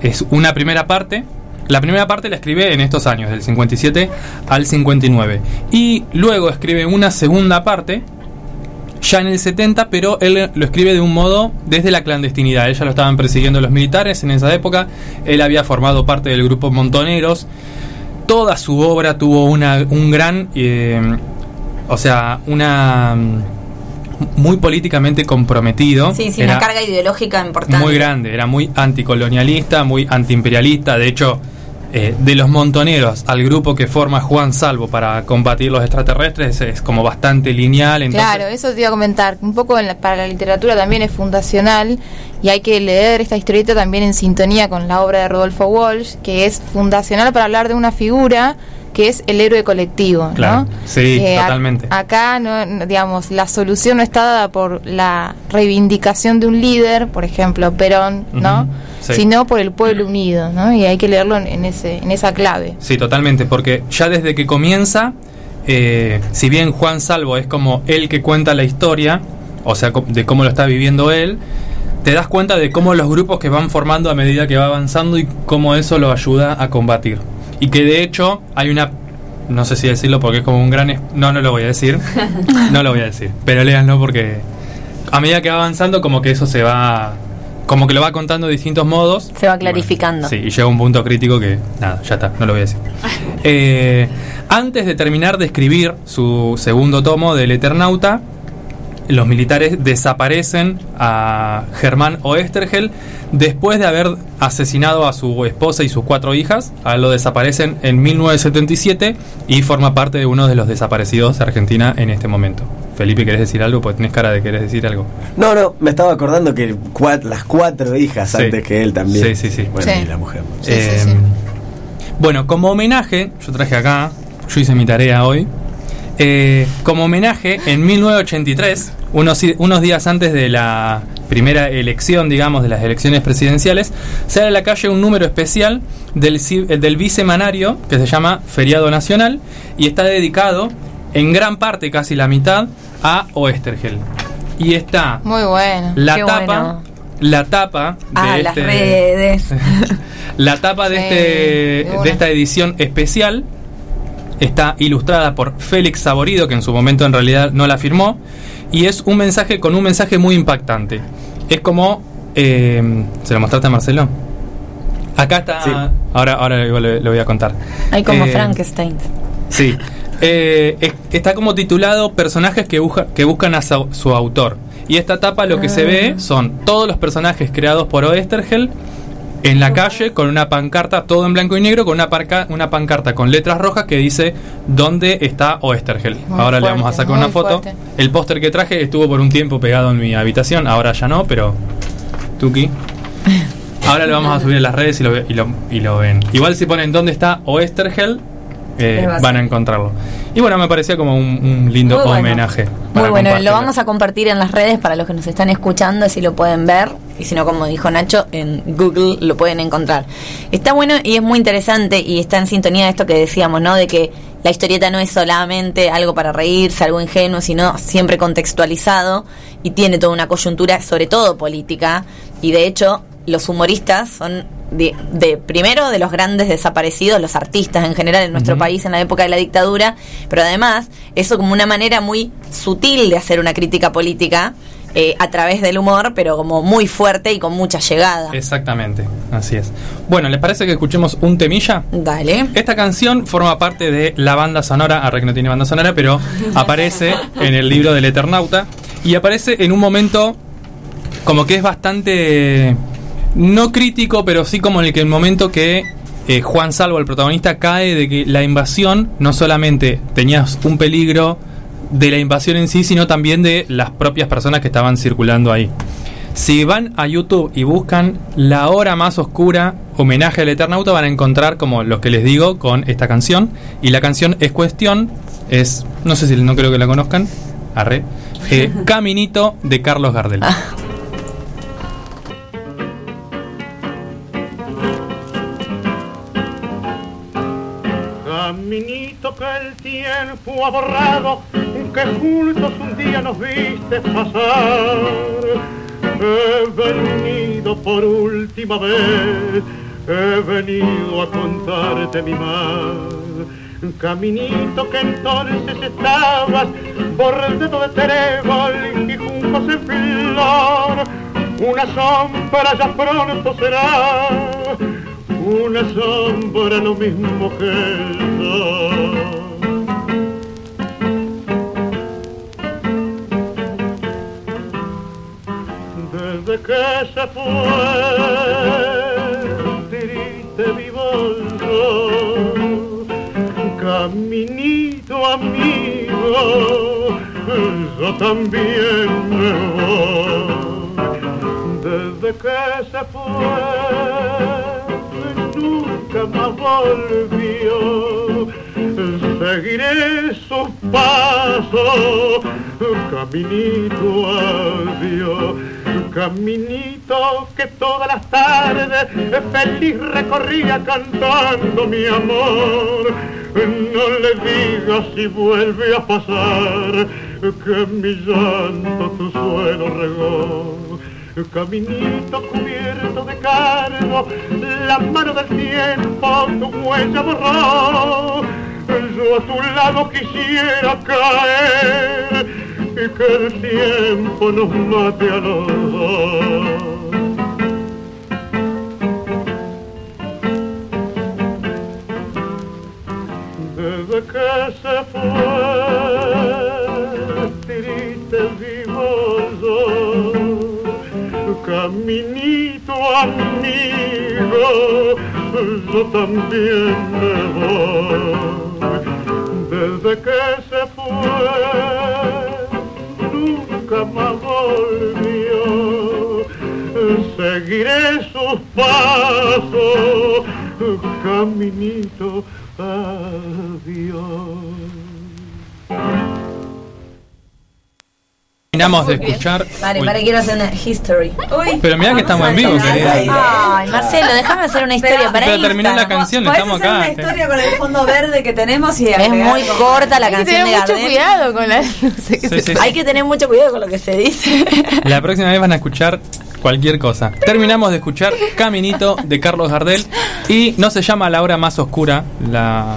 Es una primera parte. La primera parte la escribe en estos años, del 57 al 59. Y luego escribe una segunda parte, ya en el 70, pero él lo escribe de un modo desde la clandestinidad. Ella lo estaban persiguiendo los militares en esa época. Él había formado parte del grupo Montoneros. Toda su obra tuvo una, un gran, eh, o sea, una mm, muy políticamente comprometido. Sí, sí, Era una carga ideológica importante. muy grande, era muy anticolonialista, muy antiimperialista. De hecho, eh, de los montoneros al grupo que forma Juan Salvo para combatir los extraterrestres es como bastante lineal. Entonces, Claro, eso te iba a comentar. Un poco en la- para la literatura también es fundacional y hay que leer esta historieta también en sintonía con la obra de Rodolfo Walsh, que es fundacional para hablar de una figura que es el héroe colectivo, Claro, ¿no? sí, a- totalmente. acá, no, digamos, la solución no está dada por la reivindicación de un líder, por ejemplo, Perón, ¿no? Sí. Sino por el pueblo unido, ¿no? Y hay que leerlo en, ese, en esa clave. Sí, totalmente, porque ya desde que comienza, eh, si bien Juan Salvo es como el que cuenta la historia, o sea, de cómo lo está viviendo él, te das cuenta de cómo los grupos que van formando a medida que va avanzando y cómo eso lo ayuda a combatir. Y que de hecho hay una... No sé si decirlo porque es como un gran... No, no lo voy a decir. No lo voy a decir. Pero léanlo porque a medida que va avanzando como que eso se va... Como que lo va contando de distintos modos. Se va Y bueno, clarificando. sí, y llega un punto crítico que... Nada, ya está, no lo voy a decir. Eh, antes de terminar de escribir su segundo tomo del Eternauta, los militares desaparecen a Germán Oestergel después de haber asesinado a su esposa y sus cuatro hijas. A él lo desaparecen en 1977 y forma parte de uno de los desaparecidos de Argentina en este momento. Felipe, ¿querés decir algo? Pues tenés cara de querés decir algo. No, no, me estaba acordando que las cuatro hijas Sí. antes que él también. Sí, sí, sí. Bueno, Sí. y la mujer. Sí, sí, Eh, sí. Bueno, como homenaje, yo traje acá, yo hice mi tarea hoy. Eh, como homenaje, en 1983, unos, unos días antes de la primera elección, digamos, de las elecciones presidenciales, sale a la calle un número especial del, eh, del bisemanario que se llama Feriado Nacional y está dedicado en gran parte, casi la mitad, a Oestergel. Y está Muy bueno. la tapa, bueno. la tapa de Ah, las este- redes. la tapa de, Sí, este, de esta edición especial está ilustrada por Félix Saborido, que en su momento en realidad no la firmó, y es un mensaje con un mensaje muy impactante. Es como... eh, ¿Se lo mostraste a Marcelo? Acá está... Sí. Ahora, ahora le voy a contar. Hay como Eh, Frankenstein. Sí. Eh, es- está como titulado Personajes que, busca- que buscan a su, su autor. Y esta tapa lo que se ve son todos los personajes creados por Oestergel en la calle con una pancarta, todo en blanco y negro, con una, parca- una pancarta con letras rojas que dice ¿Dónde está Oestergel? Muy ahora le vamos a sacar una foto. fuerte. El póster que traje estuvo por un tiempo pegado en mi habitación, ahora ya no, pero... Tuki. Ahora lo vamos a subir en las redes y lo, y lo, y lo ven. Igual si ponen dónde está Oestergel, eh, van a encontrarlo. Y bueno, me parecía como un, un lindo Muy bueno. homenaje. Muy bueno, lo vamos a compartir en las redes para los que nos están escuchando, así lo pueden ver. Y si no, como dijo Nacho, en Google lo pueden encontrar. Está bueno y es muy interesante y está en sintonía de esto que decíamos, ¿no? De que la historieta no es solamente algo para reírse, algo ingenuo, sino siempre contextualizado y tiene toda una coyuntura, sobre todo política. Y de hecho, los humoristas son de, de- primero de los grandes desaparecidos, los artistas en general en nuestro país en la época de la dictadura, pero además eso como una manera muy sutil de hacer una crítica política eh, a través del humor, pero como muy fuerte y con mucha llegada. Exactamente, así es. Bueno, ¿les parece que escuchemos un temilla? Dale. Esta canción forma parte de la banda sonora, ahora que no tiene banda sonora, pero aparece en el libro del Eternauta y aparece en un momento como que es bastante no crítico, pero sí como en el que el momento que eh, Juan Salvo, el protagonista, cae de que la invasión no solamente tenías un peligro de la invasión en sí, sino también de las propias personas que estaban circulando ahí. Si van a YouTube y buscan La Hora Más Oscura, homenaje al Eternauta, van a encontrar como los que les digo con esta canción. Y la canción es cuestión, es, no sé si no creo que la conozcan, arre, eh, Caminito de Carlos Gardel. Caminito que el tiempo ha borrado, que juntos un día nos viste pasar. He venido por última vez, he venido a contarte mi mal. Caminito que entonces estabas bordado de trébol y juncos en flor. Una sombra ya pronto será una sombra lo mismo que el sol. Desde que se fue, triste vivo caminito amigo, yo también me voy. Desde que se fue, nunca más volvió. Seguiré sus pasos, caminito adiós, caminito que todas las tardes feliz recorría cantando mi amor. No le digas si vuelve a pasar que mi llanto tu suelo regó. Caminito cubierto de cargo, la mano del tiempo tu huella borró. Yo a tu lado quisiera caer y que el tiempo nos mate a los. Desde que se fue, caminito amigo, yo también me voy. Desde que se fue, nunca más volvió. Seguiré sus pasos, caminito, adiós. Terminamos de escuchar. Vale, Uy, para quiero hacer una history. Uy. Pero mirá que estamos en vivo, querida. Ay, Marcelo, déjame hacer una historia para Pero terminó la canción, estamos hacer acá. una historia con el fondo verde que tenemos y Es muy corta la Hay que canción de tener mucho Gardel. cuidado con la. No sé qué Sí, se- sí, sí. Hay que tener mucho cuidado con lo que se dice. La próxima vez van a escuchar cualquier cosa. Terminamos de escuchar Caminito de Carlos Gardel y no se llama La Hora Más Oscura, la,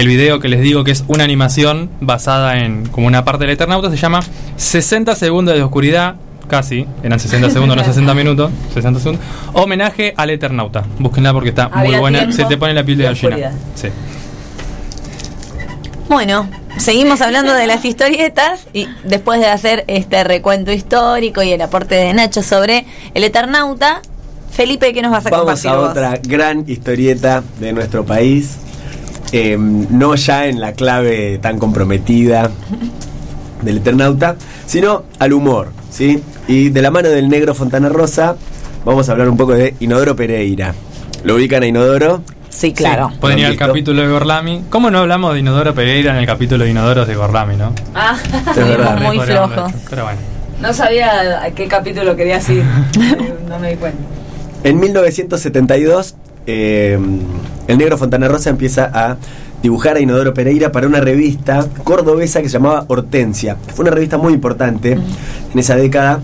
el video que les digo que es una animación basada en como una parte del Eternauta, se llama 60 segundos de oscuridad, casi, eran 60 segundos, no 60 minutos, 60 segundos. Homenaje al Eternauta. Búsquenla porque está muy buena, tiempo se te pone la piel de gallina. oscuridad. Sí. Bueno, seguimos hablando de las historietas y después de hacer este recuento histórico y el aporte de Nacho sobre el Eternauta, Felipe, ¿qué nos vas a Vamos compartir a vos? otra gran historieta de nuestro país. Eh, no ya en la clave tan comprometida del Eternauta, sino al humor, ¿sí? Y de la mano del negro Fontana Rosa, vamos a hablar un poco de Inodoro Pereira. ¿Lo ubican a Inodoro? Sí, claro. Sí, pueden ir al capítulo de Gorlami. ¿Cómo no hablamos de Inodoro Pereira en el capítulo de Inodoros de Gorlami, no? Ah, Es verdad. Muy flojo. hecho, Pero bueno. no sabía a qué capítulo querías ir. No me di cuenta. En 1972, eh, el negro Fontana Rosa empieza a dibujar a Inodoro Pereira para una revista cordobesa que se llamaba Hortensia. Fue una revista muy importante en esa década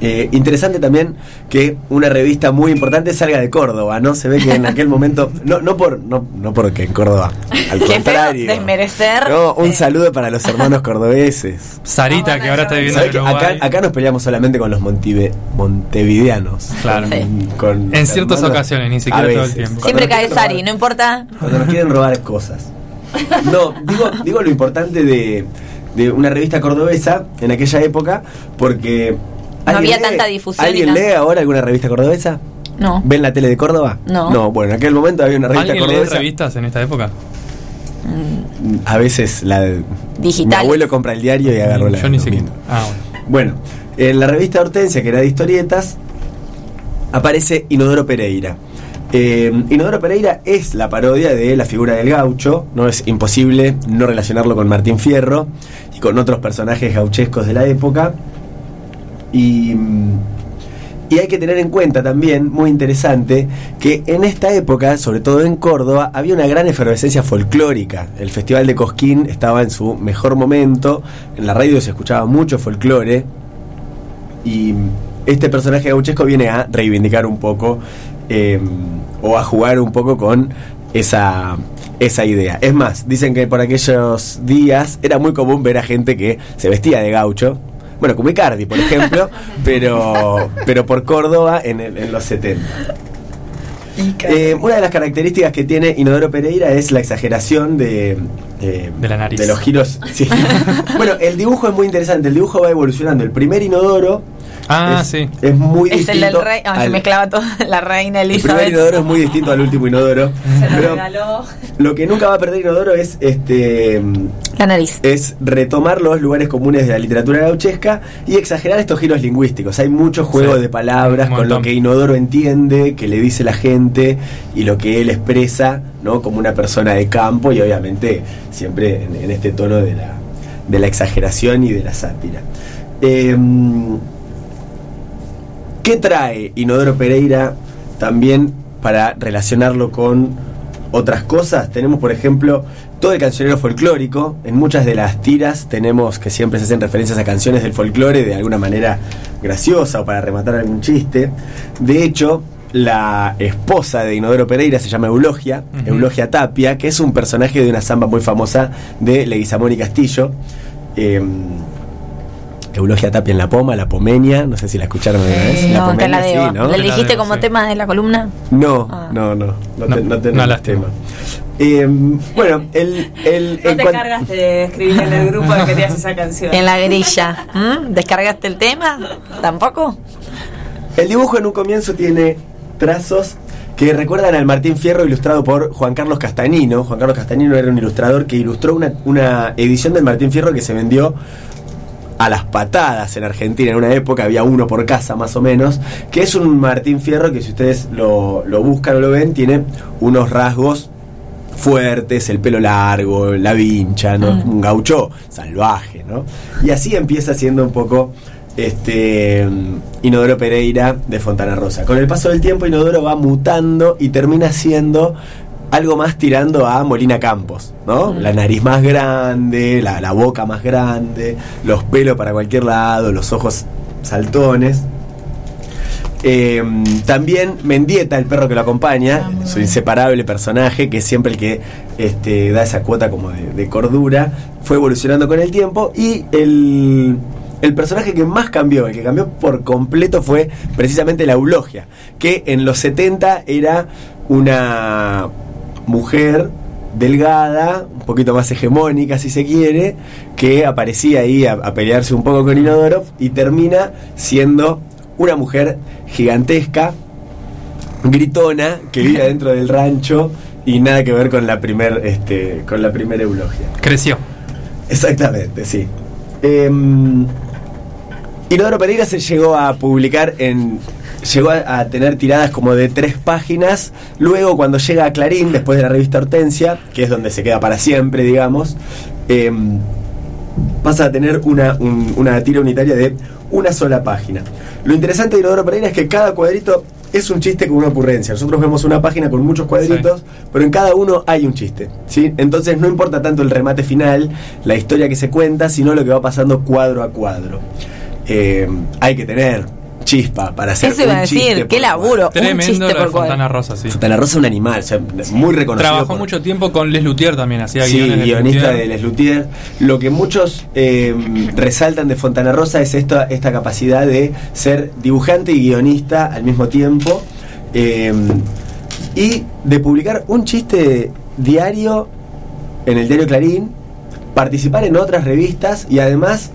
Eh, interesante también que una revista muy importante salga de Córdoba, ¿no? Se ve que en aquel momento, no, no por, no, no porque en Córdoba, al contrario. desmerecer. No, un eh, saludo para los hermanos cordobeses. Sarita, que ahora está viviendo ¿Sabés en Uruguay. acá, acá nos peleamos solamente con los montive- montevideanos. Claro. Con- con En ciertas hermanos, ocasiones, ni siquiera todo el tiempo. Cuando Siempre cae Sari, robar- no importa. Cuando nos quieren robar cosas. No, digo, digo lo importante de, de una revista cordobesa en aquella época, porque. No ¿alguien había tanta difusión ¿Alguien lee ahora alguna revista cordobesa? No. ¿Ven la tele de Córdoba? No. No, bueno, en aquel momento había una revista ¿Alguien lee cordobesa. revistas en esta época? A veces la de- Digitales. Mi abuelo compra el diario y agarró la Yo ni siquiera. domingo. Ah, bueno. Bueno, en la revista Hortensia, que era de historietas, aparece Inodoro Pereira. Eh, Inodoro Pereira es la parodia de la figura del gaucho, no es imposible no relacionarlo con Martín Fierro y con otros personajes gauchescos de la época. Y, y hay que tener en cuenta también, muy interesante, que en esta época, sobre todo en Córdoba, había una gran efervescencia folclórica. El Festival de Cosquín estaba en su mejor momento, en la radio se escuchaba mucho folclore, y este personaje gauchesco viene a reivindicar un poco eh, o a jugar un poco con esa, esa idea. Es más, dicen que por aquellos días era muy común ver a gente que se vestía de gaucho. Bueno, como Icardi, por ejemplo, pero, pero por Córdoba en, el- en los 70. Eh, una de las características que tiene Inodoro Pereira es la exageración de, de, De la nariz. de los giros. sí. bueno, el dibujo es muy interesante. El dibujo va evolucionando. El primer Inodoro Ah, es, sí. es muy Es el distinto. del rey. Ah, se al- mezclaba todo. La reina el primer Elizabeth. inodoro es muy distinto al último inodoro. Se lo regaló. lo que nunca va a perder inodoro es este La nariz. es retomar los lugares comunes de la literatura gauchesca y exagerar estos giros lingüísticos. Hay mucho juego Sí, de palabras con lo que Inodoro entiende, que le dice la gente y lo que él expresa, ¿no? Como una persona de campo y obviamente siempre en, en este tono de la, de la exageración y de la sátira. Em, ¿Qué trae Inodoro Pereira también para relacionarlo con otras cosas? Tenemos, por ejemplo, todo el cancionero folclórico. En muchas de las tiras tenemos que siempre se hacen referencias a canciones del folclore de alguna manera graciosa o para rematar algún chiste. De hecho, la esposa de Inodoro Pereira se llama Eulogia. Eulogia Tapia, que es un personaje de una samba muy famosa de Leguizamón y Castillo. Em, Eulogia Tapia en la Poma, la Pomenia, no sé si la escucharon alguna vez. Eh, no, te Pomenia, la debo. sí, ¿no? ¿La Te la elegiste como sí. tema de la columna? No, Ah. no, no, no, No, te- no no, tenemos lástima. tema. Eh, bueno, el, el, No te cuan- cargaste de escribir en el grupo que querías esa canción. En la grilla. ¿Mm? ¿Descargaste el tema? ¿Tampoco? el dibujo en un comienzo tiene trazos que recuerdan al Martín Fierro ilustrado por Juan Carlos Castañino. Juan Carlos Castañino era un ilustrador que ilustró una, una edición del Martín Fierro que se vendió a las patadas en Argentina en una época, había uno por casa más o menos, que es un Martín Fierro que si ustedes lo, lo buscan o lo ven, tiene unos rasgos fuertes, el pelo largo, la vincha, ¿no? Mm. un gaucho salvaje, ¿no? Y así empieza siendo un poco este Inodoro Pereira de Fontana Rosa. Con el paso del tiempo Inodoro va mutando y termina siendo algo más tirando a Molina Campos, ¿no? La nariz más grande, la, la boca más grande, los pelos para cualquier lado, los ojos saltones. Eh, también Mendieta, el perro que lo acompaña, su inseparable personaje, que es siempre el que este, da esa cuota como de, de cordura, fue evolucionando con el tiempo y el, el personaje que más cambió, el que cambió por completo fue precisamente la Eulogia, que en los 70 era una mujer delgada, un poquito más hegemónica si se quiere, que aparecía ahí a, a pelearse un poco con Inodoro y termina siendo una mujer gigantesca, gritona, que vive dentro del rancho y nada que ver con la primer, este, con la primera eulogia. Creció. Exactamente, sí. Em, Inodoro Pereira se llegó a publicar en. Llegó a, a tener tiradas como de tres páginas. Luego, cuando llega a Clarín, después de la revista Hortensia, que es donde se queda para siempre, digamos, em, pasa a tener una, un- una tira unitaria de una sola página. Lo interesante de Inodoro Pereira es que cada cuadrito es un chiste con una ocurrencia. Nosotros vemos una página con muchos cuadritos, pero en cada uno hay un chiste. ¿sí? Entonces no importa tanto el remate final, la historia que se cuenta, sino lo que va pasando cuadro a cuadro. Eh, hay que tener chispa para hacer Eso iba un a chiste decir, qué laburo. Un Tremendo chiste lo de por cual. Fontana Rosa, sí. Fontana Rosa es un animal, o sea, muy reconocido. Trabajó por- mucho tiempo con Les Luthier también, hacía Sí, guiones guionista de Les Luthier. Lo que muchos eh, resaltan de Fontana Rosa es esta, esta capacidad de ser dibujante y guionista al mismo tiempo eh, y de publicar un chiste diario en el diario Clarín, participar en otras revistas y además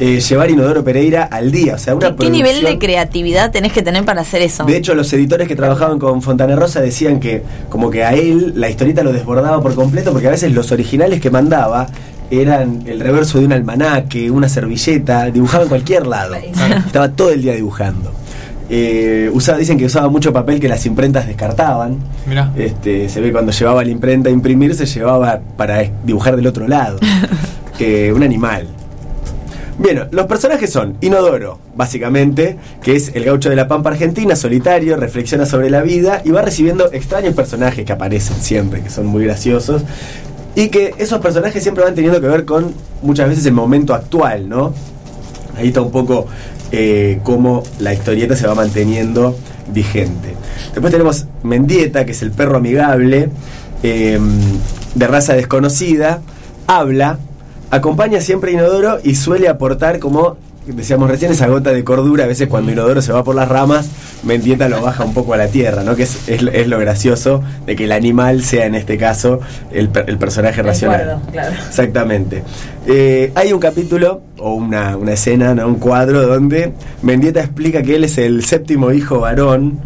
eh, llevar Inodoro Pereira al día. O sea, una ¿Qué, qué nivel de creatividad tenés que tener para hacer eso? de hecho, los editores que trabajaban con Fontana Rosa decían que como que a él la historieta lo desbordaba por completo porque a veces los originales que mandaba eran el reverso de un almanaque, una servilleta, dibujaba en cualquier lado. Estaba todo el día dibujando. Eh, usaba, dicen que usaba mucho papel que las imprentas descartaban. Mirá. Este, se ve cuando llevaba la imprenta a imprimir, se llevaba para dibujar del otro lado. Eh, un animal. Bien, los personajes son Inodoro, básicamente, que es el gaucho de la Pampa Argentina, solitario, reflexiona sobre la vida y va recibiendo extraños personajes que aparecen siempre, que son muy graciosos. Y que esos personajes siempre van teniendo que ver con muchas veces el momento actual, ¿no? Ahí está un poco eh, cómo la historieta se va manteniendo vigente. Después tenemos Mendieta, que es el perro amigable, eh, de raza desconocida, habla, acompaña siempre a Inodoro y suele aportar como decíamos recién esa gota de cordura a veces cuando Inodoro se va por las ramas Mendieta lo baja un poco a la tierra no que es, es, lo- es lo gracioso de que el animal sea en este caso el, per- el personaje racional claro. Exactamente. Eh, hay un capítulo o una, una escena, ¿no? un cuadro donde Mendieta explica que él es el séptimo hijo varón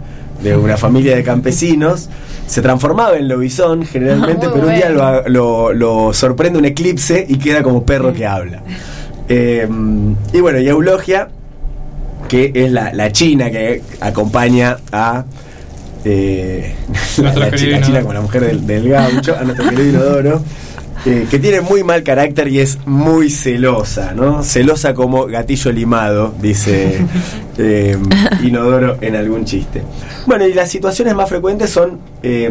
de una familia de campesinos. Se transformaba en lobizón generalmente, pero un día lo, lo- lo sorprende un eclipse y queda como perro que habla. Eh, y bueno, y Eulogia, que es la, la china que acompaña a. eh, la, la china como la mujer del, del gaucho, a nuestro querido Inodoro, eh, que tiene muy mal carácter y es muy celosa, ¿no? Celosa como gatillo limado, dice eh, Inodoro en algún chiste. Bueno, y las situaciones más frecuentes son eh,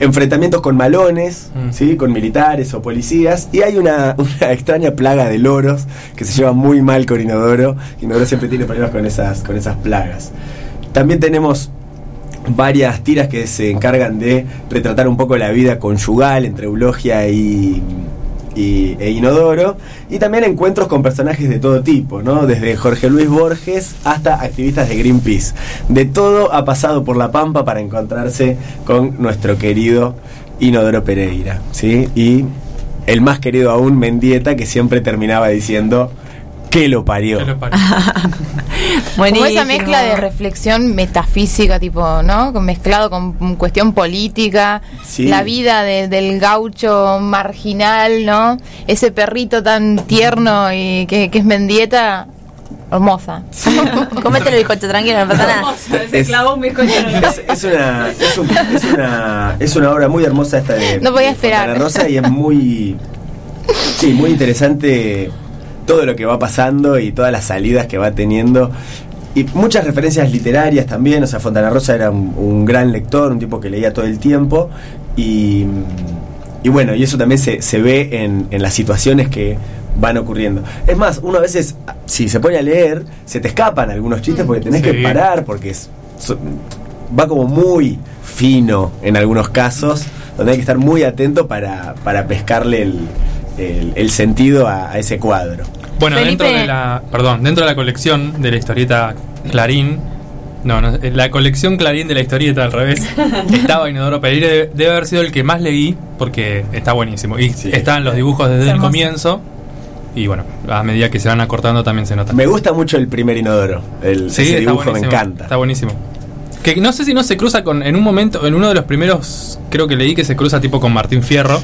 enfrentamientos con malones, Mm. ¿sí? con militares o policías, y hay una, una extraña plaga de loros que se lleva muy mal con Inodoro. Inodoro siempre tiene problemas con esas, con esas plagas. También tenemos varias tiras que se encargan de retratar un poco la vida conyugal entre Eulogia y, y- e Inodoro y también encuentros con personajes de todo tipo, ¿no? Desde Jorge Luis Borges hasta activistas de Greenpeace. De todo ha pasado por la Pampa para encontrarse con nuestro querido Inodoro Pereira, ¿sí? Y el más querido aún Mendieta que siempre terminaba diciendo que lo parió. Que lo parió. Como esa mezcla de reflexión metafísica, tipo, ¿no? Con- Mezclado con cuestión política, Sí. la vida de- del gaucho marginal, ¿no? Ese perrito tan tierno y que, que es Mendieta, hermosa. Comételo, bizcocho, tranquilo, no pasa nada. Se Es- clavó un bizcocho en el Es, es una, es, un- es una, es una obra muy hermosa esta de, No podía de esperar. Fontana Rosa y es muy, sí, muy interesante todo lo que va pasando y todas las salidas que va teniendo. Y muchas referencias literarias también, o sea, Fontana Rosa era un, un gran lector, un tipo que leía todo el tiempo y, y bueno, y eso también se, se ve en, en las situaciones que van ocurriendo. Es más, uno a veces, si se pone a leer, se te escapan algunos chistes porque tenés Sí. que parar, porque es, so- va como muy fino en algunos casos, donde hay que estar muy atento para, para pescarle el, el- el sentido a, a ese cuadro. Bueno, Felipe- dentro de la, perdón, dentro de la colección de la historieta Clarín, no, no, la colección Clarín de la historieta al revés, estaba Inodoro Pereira, debe, debe haber sido el que más leí porque está buenísimo y Sí. están los dibujos desde Es el comienzo y bueno, a medida que se van acortando también se nota. Me gusta mucho el primer inodoro, el, Sí, ese está dibujo me encanta. Está buenísimo. Que no sé si no se cruza con, en un momento, en uno de los primeros, creo que leí que se cruza tipo con Martín Fierro.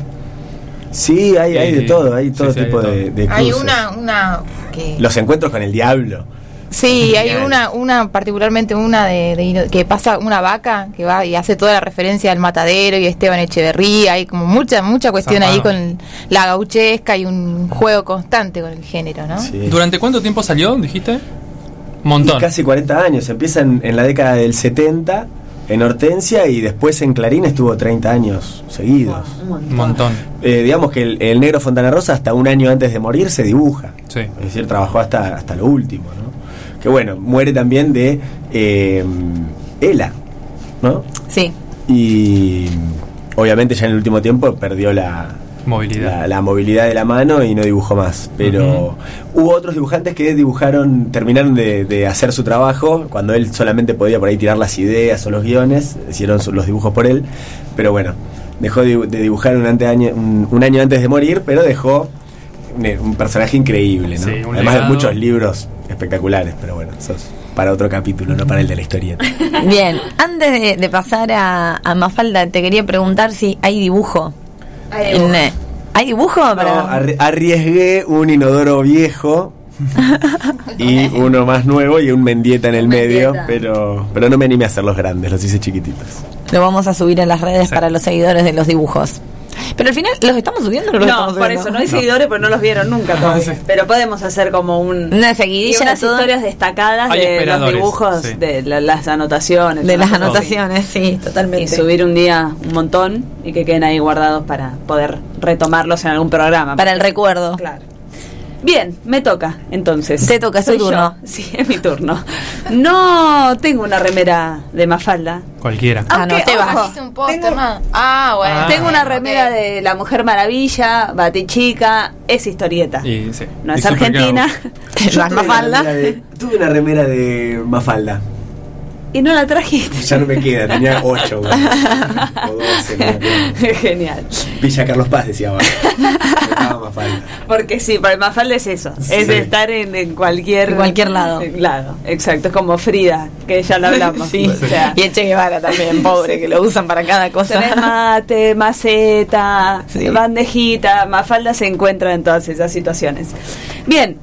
Sí, hay, hay de todo, hay sí, todo sí, hay tipo de de, todo. de Hay cruces. una, una que Los encuentros con el diablo. Sí, hay una, una particularmente una de, de- que pasa una vaca que va y hace toda la referencia al matadero y a Esteban Echeverría, hay como mucha mucha cuestión ahí con la gauchesca y un juego constante con el género, ¿no? Sí. ¿Durante cuánto tiempo salió, dijiste? Montón. Y casi 40 años. Empieza en, en la década del 70 en Hortensia y después en Clarín estuvo 30 años seguidos. Un montón. Eh, digamos que el, el negro Fontana Rosa hasta un año antes de morir se dibuja. Sí. Es decir, trabajó hasta, hasta lo último, ¿no? que bueno, muere también de eh, Ela, ¿no? Sí. Y obviamente ya en el último tiempo perdió la, Movilidad. la, la movilidad de la mano y no dibujó más. Pero hubo otros dibujantes que dibujaron, terminaron de, de hacer su trabajo, cuando él solamente podía por ahí tirar las ideas o los guiones, hicieron su- los dibujos por él. Pero bueno, dejó de, dibu- de dibujar un, ante- año, un, un año antes de morir, pero dejó un, un personaje increíble, ¿no? Sí, un Además de muchos libros espectaculares, pero bueno, eso es para otro capítulo, no para el de la historieta. Bien, antes de, de pasar a, a Mafalda, te quería preguntar si hay dibujo. En, eh, ¿Hay dibujo? No, para- arriesgué un inodoro viejo y uno más nuevo y un mendieta en el medio, pero pero no me animé a hacerlos grandes, los hice chiquititos. Lo vamos a subir en las redes Sí. para los seguidores de los dibujos. Pero al final, ¿los estamos subiendo o no los No, estamos por eso, no hay seguidores, pero no los vieron nunca todavía. sí. Pero podemos hacer como un... Una seguidilla unas todo historias destacadas Hay de los esperadores, dibujos, sí. de la- las anotaciones. de las anotaciones, sí, totalmente. Y subir un día un montón y que queden ahí guardados para poder retomarlos en algún programa. Para el recuerdo. Claro. Bien, me toca entonces. Te toca, es tu Soy turno. yo. Sí, es mi turno. No tengo una remera de Mafalda. Cualquiera. Ah, no, te vas. un póster, tengo- ¿no? Ah, bueno. Ah. Tengo una remera de La Mujer Maravilla, Batichica, es historieta. Y, sí. No es Argentina. Yo tuve Mafalda. de- tuve una remera de Mafalda. Y no la trajiste. Ya no me queda, tenía 8 o 12. no me acuerdo. Genial. Villa Carlos Paz decía abajo. Mafalda. Porque sí, para el Mafalda es eso. Sí. Es de estar en, en cualquier... En cualquier lado. lado, exacto. Es como Frida, que ya lo hablamos. Sí. O sea, Y el Che Guevara también, pobre, que lo usan para cada cosa. Tenés mate, maceta, Sí. bandejita, Mafalda se encuentra en todas esas situaciones. Bien,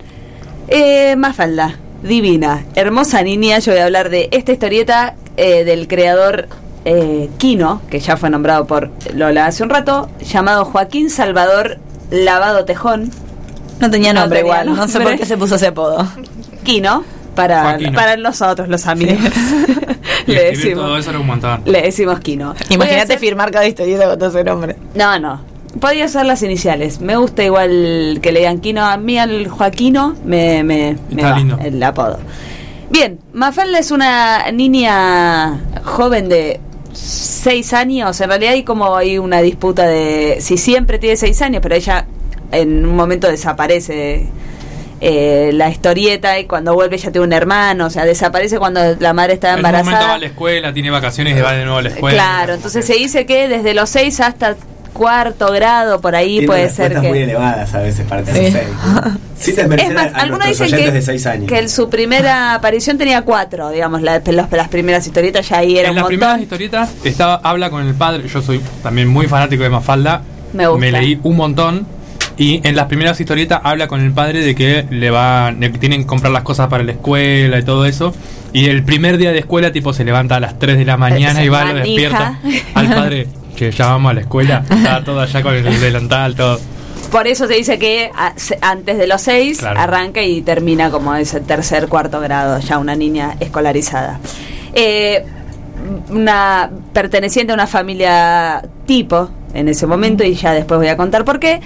eh, Mafalda, divina, hermosa niña, yo voy a hablar de esta historieta eh, del creador eh, Quino, que ya fue nombrado por Lola hace un rato, llamado Joaquín Salvador Lavado Tejón. No tenía No nombre tenía igual, no sé por qué se puso ese apodo. Quino, para, Joaquino. para nosotros los amigos. Le, escribir todo decimos, eso era un montón. le decimos Quino. Imagínate hacer- firmar cada historieta con todo ese nombre. No, no. Podía ser las iniciales. Me gusta igual que le digan Quino. A mí al Joaquino me, me, me va lindo. el apodo. Bien, Mafalda es una niña joven de seis años. En realidad hay como hay una disputa de si siempre tiene seis años, pero ella en un momento desaparece eh, la historieta y cuando vuelve ya tiene un hermano. O sea, desaparece cuando la madre está En un momento va embarazada. a la escuela, tiene vacaciones y va de nuevo a la escuela. Claro, entonces se dice que desde los 6 hasta cuarto grado, por ahí Tiene puede ser que... muy elevadas a veces para tener Sí. 6. Sin Es más, algunos dicen que, de 6 años. que en su primera aparición tenía cuatro, digamos, la- los- las primeras historietas ya ahí era en las montón. primeras historietas estaba, habla con el padre. Yo soy también muy fanático de Mafalda. Me gusta. leí un montón. Y en las primeras historietas habla con el padre de que le va, de que tienen que comprar las cosas para la escuela y todo eso. Y el primer día de escuela, tipo, se levanta a las 3 de la mañana Se y va, lo despierta al padre que ya vamos a la escuela. Está todo allá con el delantal, todo. Por eso se dice que antes de los seis Claro. arranca y termina como ese tercer, cuarto grado, ya una niña escolarizada. Eh, una perteneciente a una familia tipo en ese momento y ya después voy a contar por qué.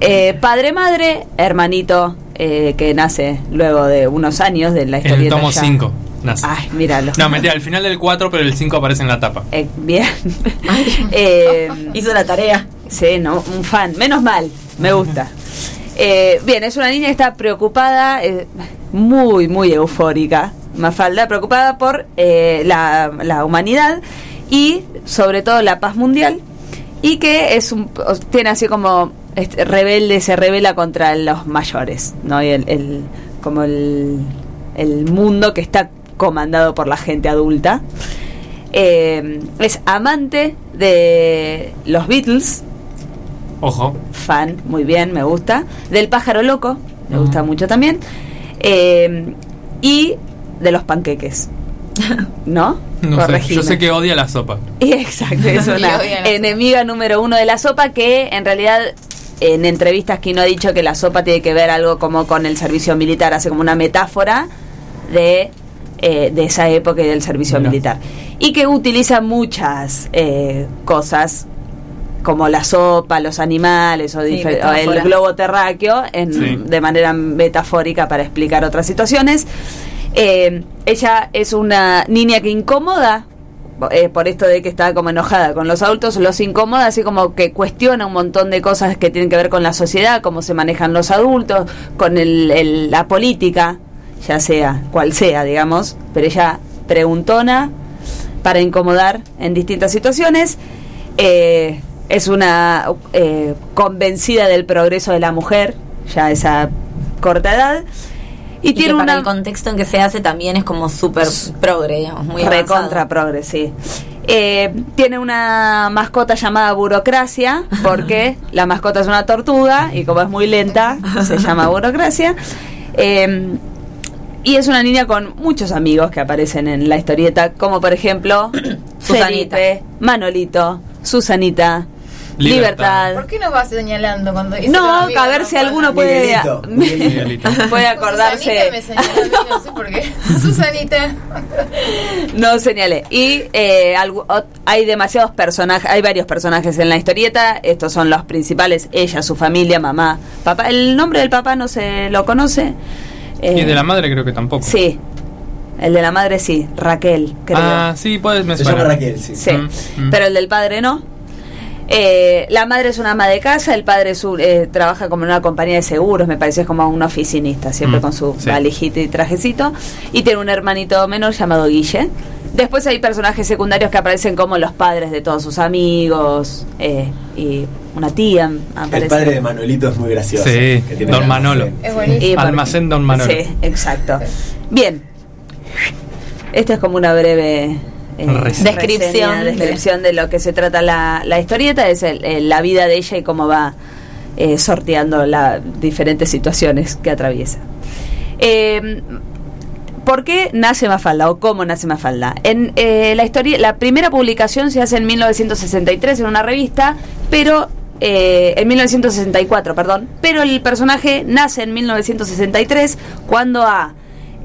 Eh, padre, madre, hermanito eh, que nace luego de unos años de la En el tomo ya. 5 nace. Ay, míralo. No, mentira, al final del 4, pero el 5 aparece en la tapa. Eh, bien. Eh, Hizo la tarea. Sí, no, un fan. Menos mal, me gusta. Eh, bien, es una niña que está preocupada, eh, muy, muy eufórica, Mafalda, preocupada por eh, la, la humanidad y sobre todo la paz mundial y que es un, tiene así como este, rebelde, se revela contra los mayores, ¿no? Y el, el- como el, el mundo que está comandado por la gente adulta. Eh, es amante de los Beatles, Ojo. fan, muy bien, me gusta. Del pájaro loco, me gusta mucho también. Eh, y de los panqueques. ¿No? No sé, Corregime. yo sé que odia la sopa. Exacto, es una enemiga número uno de la sopa que en realidad en entrevistas que no ha dicho que la sopa tiene que ver algo como con el servicio militar, hace como una metáfora de, eh, de esa época y del servicio militar. Y que utiliza muchas eh, cosas como la sopa, los animales o, Sí, o el globo terráqueo en, Sí. de manera metafórica para explicar otras situaciones. Eh, ella es una niña que incomoda, eh, por esto de que está como enojada con los adultos, los incomoda, así como que cuestiona un montón de cosas que tienen que ver con la sociedad, cómo se manejan los adultos, con el- la política, ya sea cual sea, digamos, pero ella preguntona para incomodar en distintas situaciones. Eh, es una eh, convencida del progreso de la mujer, ya esa corta edad. Y, Y, tiene que para una el contexto en que se hace también es como súper progre, digamos, muy recontra progre, sí. Eh, tiene una mascota llamada Burocracia, porque la mascota es una tortuga y como es muy lenta, se llama Burocracia. Eh, y es una niña con muchos amigos que aparecen en la historieta, como por ejemplo Susanita. Felipe, Manolito, Susanita, Libertad. Libertad. ¿Por qué nos vas señalando cuando dice No, a ver si alguno puede, Miguelito, Miguelito. Miguelito. puede acordarse. Susanita me señaló no sé por qué. Susanita. No señalé. Y eh, hay demasiados personajes, hay varios personajes en la historieta. Estos son los principales: ella, su familia, mamá, papá. El nombre del papá no se lo conoce. Eh, Y de la madre creo que tampoco. Sí. El de la madre sí, Raquel, creo. Ah, sí, puede, me Se llama Raquel, sí. Sí, Mm, mm. pero el del padre no. Eh, la madre es una ama de casa, el padre es un- eh, trabaja como en una compañía de seguros, me parece es como un oficinista, siempre Mm, con su sí. valijita y trajecito. Y tiene un hermanito menor llamado Guille. Después hay personajes secundarios que aparecen como los padres de todos sus amigos eh, y una tía aparece. El padre de Manolito es muy gracioso. Sí, que tiene Don Manolo. Es buenísimo. Almacén Don Manolo. Sí, exacto. Bien. Esta es como una breve eh. Descripción reseña, descripción de lo que se trata la, la historieta, es el- el- la vida de ella y cómo va eh, sorteando las diferentes situaciones que atraviesa. Eh, ¿Por qué nace Mafalda o cómo nace Mafalda? En eh, la historia, la primera publicación se hace en 1963 en una revista, pero eh, en 1964, perdón, pero el personaje nace en 1963 cuando a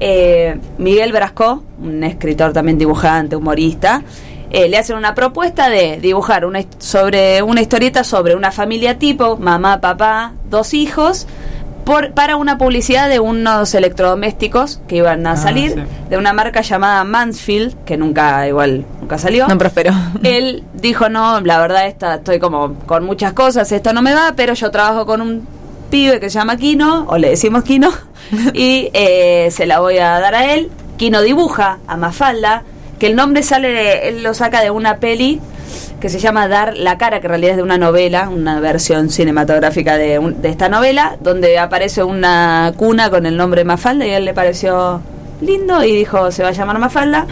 eh, Miguel Brasco, un escritor también dibujante, humorista, eh, le hacen una propuesta de dibujar una, sobre una historieta sobre una familia tipo, mamá, papá, dos hijos, por, para una publicidad de unos electrodomésticos que iban a Ah, salir, sí. de una marca llamada Mansfield, que nunca igual nunca salió. No prosperó. Él dijo, no, la verdad esta, estoy como con muchas cosas, esto no me va, pero yo trabajo con un pibe que se llama Kino, o le decimos Kino, y eh, se la voy a dar a él. Kino dibuja a Mafalda, que el nombre sale, de- él lo saca de una peli que se llama Dar la cara, que en realidad es de una novela, una versión cinematográfica de, un- de esta novela, donde aparece una cuna con el nombre Mafalda y a él le pareció lindo y dijo se va a llamar Mafalda.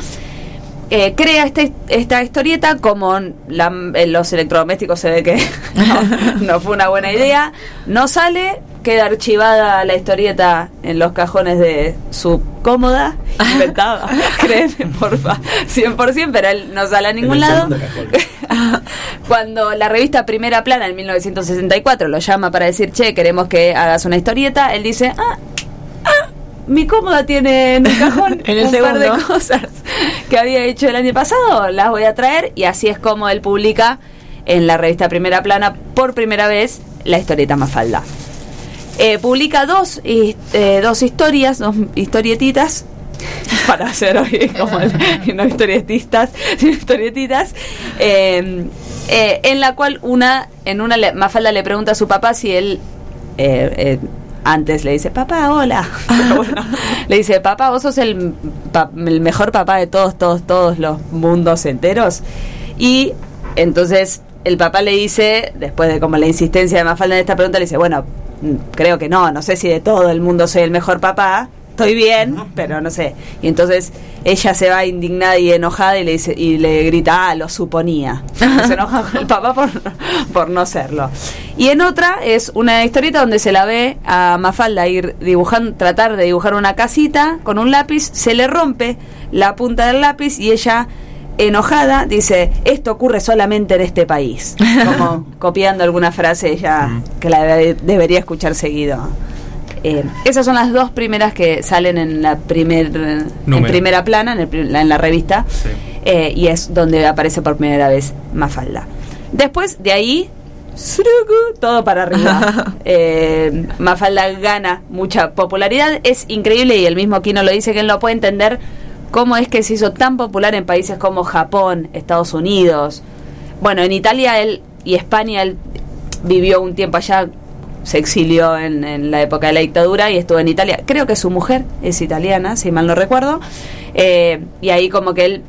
Eh, crea este, esta historieta como la- los electrodomésticos se ve que no, no fue una buena idea. No sale, queda archivada la historieta en los cajones de su cómoda, inventada, créeme, porfa, 100%, pero él no sale a ningún lado. Cuando la revista Primera Plana en 1964 lo llama para decir, che, queremos que hagas una historieta, él dice, ah, mi cómoda tiene en un cajón En el un par de cosas que había hecho el año pasado, las voy a traer y así es como él publica en la revista Primera Plana por primera vez la historieta Mafalda. Eh, publica dos, eh, dos historias, dos historietitas, para hacer hoy como el- no historietistas, sino historietitas, eh, eh, en la cual una, en una le- Mafalda le pregunta a su papá si él eh, antes le dice, papá, hola. Bueno, le dice, papá, vos sos el, pa- el mejor papá de todos, todos, todos los mundos enteros. Y entonces el papá le dice, después de como la insistencia de Mafalda en esta pregunta, le dice, bueno, mm, creo que no, no sé si de todo el mundo soy el mejor papá. Estoy bien, pero no sé. Y entonces ella se va indignada y enojada y le dice y le grita, ah, lo suponía. se enoja con el papá por, por no serlo. Y en otra es una historieta donde se la ve a Mafalda ir dibujando, tratar de dibujar una casita con un lápiz, se le rompe la punta del lápiz y ella enojada dice, esto ocurre solamente en este país. Como copiando alguna frase ella que la debe- debería escuchar seguido. Eh, esas son las dos primeras que salen en la primer, en primera plana, en, el en la revista, Sí. eh, y es donde aparece por primera vez Mafalda. Después de ahí todo para arriba. Eh, Mafalda gana mucha popularidad, es increíble y el mismo Kino lo dice que él no puede entender cómo es que se hizo tan popular en países como Japón, Estados Unidos. Bueno, en Italia él y España él vivió un tiempo allá, se exilió en, en la época de la dictadura y estuvo en Italia. Creo que su mujer es italiana, si mal no recuerdo. Eh, y ahí como que él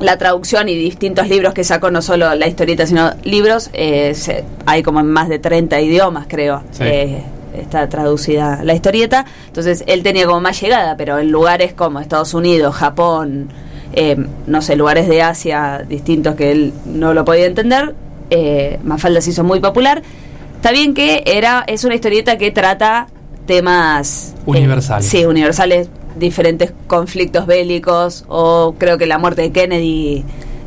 la traducción y distintos libros que sacó, no solo la historieta, sino libros, eh, se- hay como en más de 30 idiomas, creo. Sí. Eh, está traducida la historieta. Entonces él tenía como más llegada, pero en lugares como Estados Unidos, Japón, eh, no sé, lugares de Asia distintos que él no lo podía entender, eh, Mafalda se hizo muy popular. Está bien que era es una historieta que trata temas eh, Universales. sí, universales, diferentes conflictos bélicos o creo que la muerte de Kennedy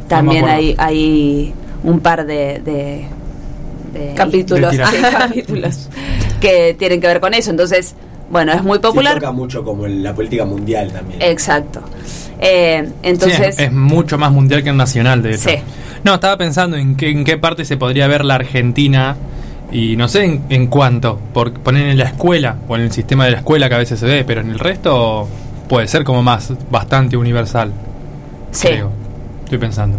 también hay, hay un par de, de- de- Capítulos. De Sí, capítulos que tienen que ver con eso. Entonces, bueno, es muy popular. toca mucho como en la política mundial también. Exacto. Eh, entonces, Sí, es, es mucho más mundial que el nacional, de hecho. Sí. No, estaba pensando en qué, en qué parte se podría ver la Argentina y no sé en, en cuánto, por poner en la escuela o en el sistema de la escuela que a veces se ve, pero en el resto puede ser como más bastante universal. sí. Creo. Estoy pensando.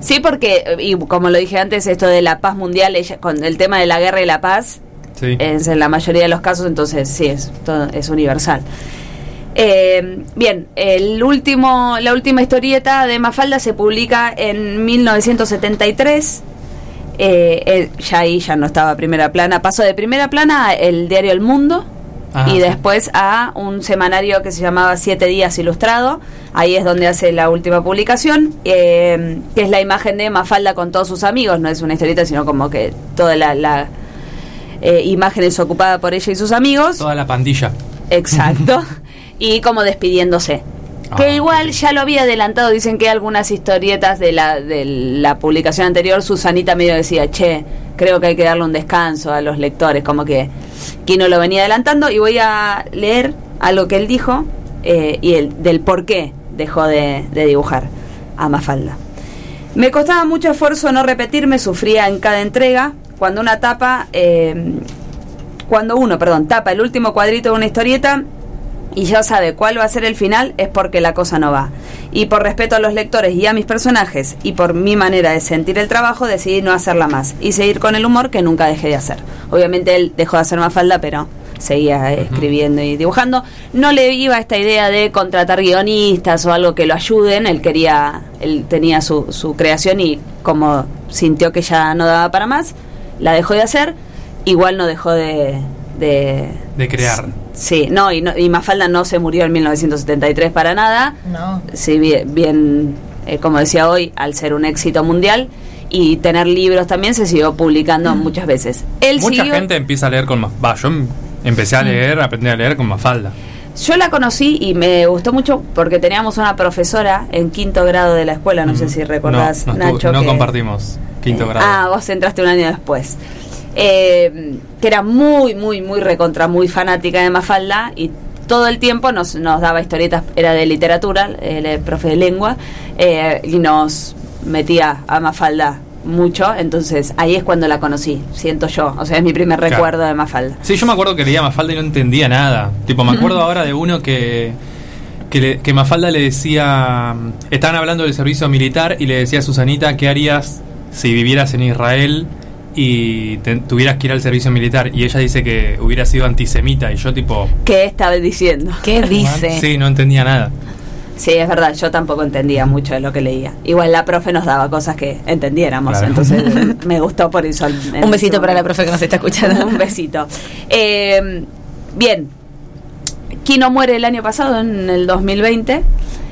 Sí, porque, eh, y como lo dije antes, esto de la paz mundial, ella, con el tema de la guerra y la paz, Sí. es en la mayoría de los casos, entonces sí, es, todo, es universal. Eh, bien, el último, la última historieta de Mafalda se publica en 1973. Eh, eh, ya ahí ya no estaba primera plana. Pasó de primera plana a el diario El Mundo y sí. después a un semanario que se llamaba Siete Días Ilustrado. Ahí es donde hace la última publicación, eh, que es la imagen de Mafalda con todos sus amigos. No es una historieta, sino como que toda la, la eh, imagen es ocupada por ella y sus amigos. Toda la pandilla. Exacto. y como despidiéndose. Que Ah, igual ya lo había adelantado, dicen que algunas historietas de la, de la publicación anterior, Susanita medio decía, che, creo que hay que darle un descanso a los lectores, como que Kino lo venía adelantando. Y voy a leer algo que él dijo eh, y el, del por qué dejó de, de dibujar a Mafalda. Me costaba mucho esfuerzo no repetirme, sufría en cada entrega, cuando una tapa, eh, cuando uno, perdón, tapa el último cuadrito de una historieta y ya sabe cuál va a ser el final, es porque la cosa no va. Y por respeto a los lectores y a mis personajes, y por mi manera de sentir el trabajo, decidí no hacerla más y seguir con el humor que nunca dejé de hacer. Obviamente él dejó de hacer Mafalda, pero seguía eh, escribiendo y dibujando. No le iba esta idea de contratar guionistas o algo que lo ayuden, él quería, él tenía su, su creación y como sintió que ya no daba para más, la dejó de hacer, igual no dejó de... de De crear. Sí, no, y, no, y Mafalda no se murió en 1973 para nada. No. Sí, bien, bien, eh, como decía hoy, al ser un éxito mundial y tener libros también se siguió publicando muchas veces. Él Mucha siguió- gente empieza a leer con. Va, yo em- empecé a leer, aprendí a leer con Mafalda. Yo la conocí y me gustó mucho porque teníamos una profesora en quinto grado de la escuela, no sé si recordás, no, no Nacho. no que- compartimos quinto Eh, grado. Ah, vos entraste un año después. Eh, que era muy, muy, muy recontra, muy fanática de Mafalda y todo el tiempo nos, nos daba historietas, era de literatura, es profe de lengua, eh, y nos metía a Mafalda mucho, entonces ahí es cuando la conocí, siento yo, o sea, es mi primer Claro. recuerdo de Mafalda. Sí, yo me acuerdo que leía Mafalda y no entendía nada. Tipo, me acuerdo ahora de uno que que, le- que Mafalda le decía, estaban hablando del servicio militar y le decía a Susanita, ¿qué harías si vivieras en Israel y te- tuvieras que ir al servicio militar? Y ella dice que hubiera sido antisemita y yo tipo, ¿Qué estaba diciendo? ¿Qué dice? sí, no entendía nada. Sí, es verdad, yo tampoco entendía mucho de lo que leía. Igual la profe nos daba cosas que entendiéramos, Claro. entonces me gustó por eso. Un besito para la profe que nos está escuchando. Un besito. Eh, bien, Kino muere el año pasado, en el 2020.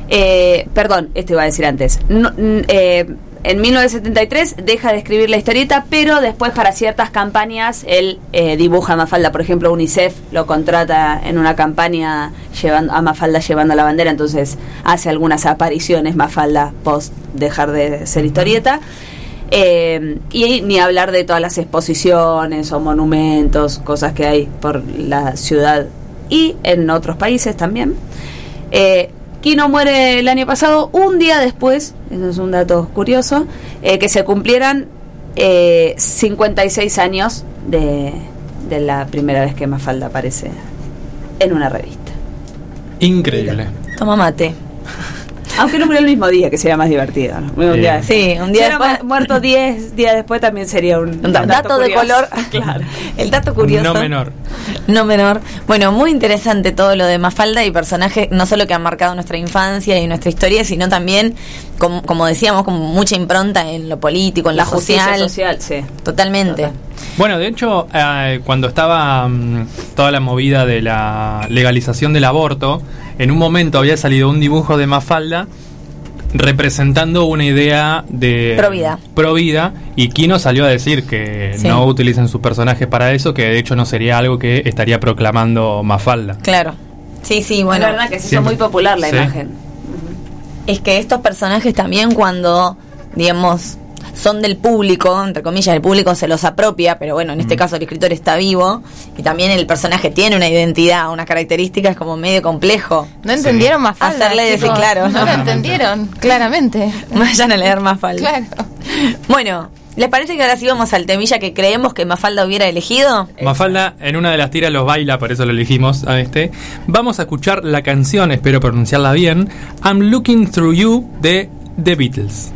Eh, perdón, esto iba a decir antes. No, eh, en 1973 deja de escribir la historieta, pero después para ciertas campañas él eh, dibuja a Mafalda. Por ejemplo, UNICEF lo contrata en una campaña llevando a Mafalda llevando la bandera, entonces hace algunas apariciones Mafalda post dejar de ser historieta. Eh, y ni hablar de todas las exposiciones o monumentos, cosas que hay por la ciudad y en otros países también. Eh, Kino muere el año pasado, un día después, eso es un dato curioso, eh, que se cumplieran eh, 56 años de, de la primera vez que Mafalda aparece en una revista. Increíble. Toma mate. Aunque no murió el mismo día, que sería más divertido. ¿no? Un día- Sí, un día después. mu- muerto 10 días después también sería un, Un da- dato de color. Claro. El dato curioso. No menor. No menor. Bueno, muy interesante todo lo de Mafalda y personajes no solo que han marcado nuestra infancia y nuestra historia, sino también, como, como decíamos, con mucha impronta en lo político, en La justicia social. social, sí. Totalmente. Total. Bueno, de hecho, eh, cuando estaba mm, toda la movida de la legalización del aborto, en un momento había salido un dibujo de Mafalda representando una idea de Pro vida. pro vida, y Kino salió a decir que Sí. no utilicen sus personajes para eso, que de hecho no sería algo que estaría proclamando Mafalda. Claro. Sí, sí, bueno. es verdad que se hizo muy popular la sí. imagen. Es que estos personajes también cuando, digamos, son del público, entre comillas, el público se los apropia, pero bueno, en este caso el escritor está vivo y también el personaje tiene una identidad, unas características como medio complejo. No entendieron más falda. Hacerle decir, claro. No lo Claramente. entendieron, claramente. Vayan a leer Mafalda. Claro. Bueno, ¿les parece que ahora sí vamos al temilla que creemos que Mafalda hubiera elegido? Mafalda en una de las tiras los baila, por eso lo elegimos a este. Vamos a escuchar la canción, espero pronunciarla bien, I'm Looking Through You de The Beatles.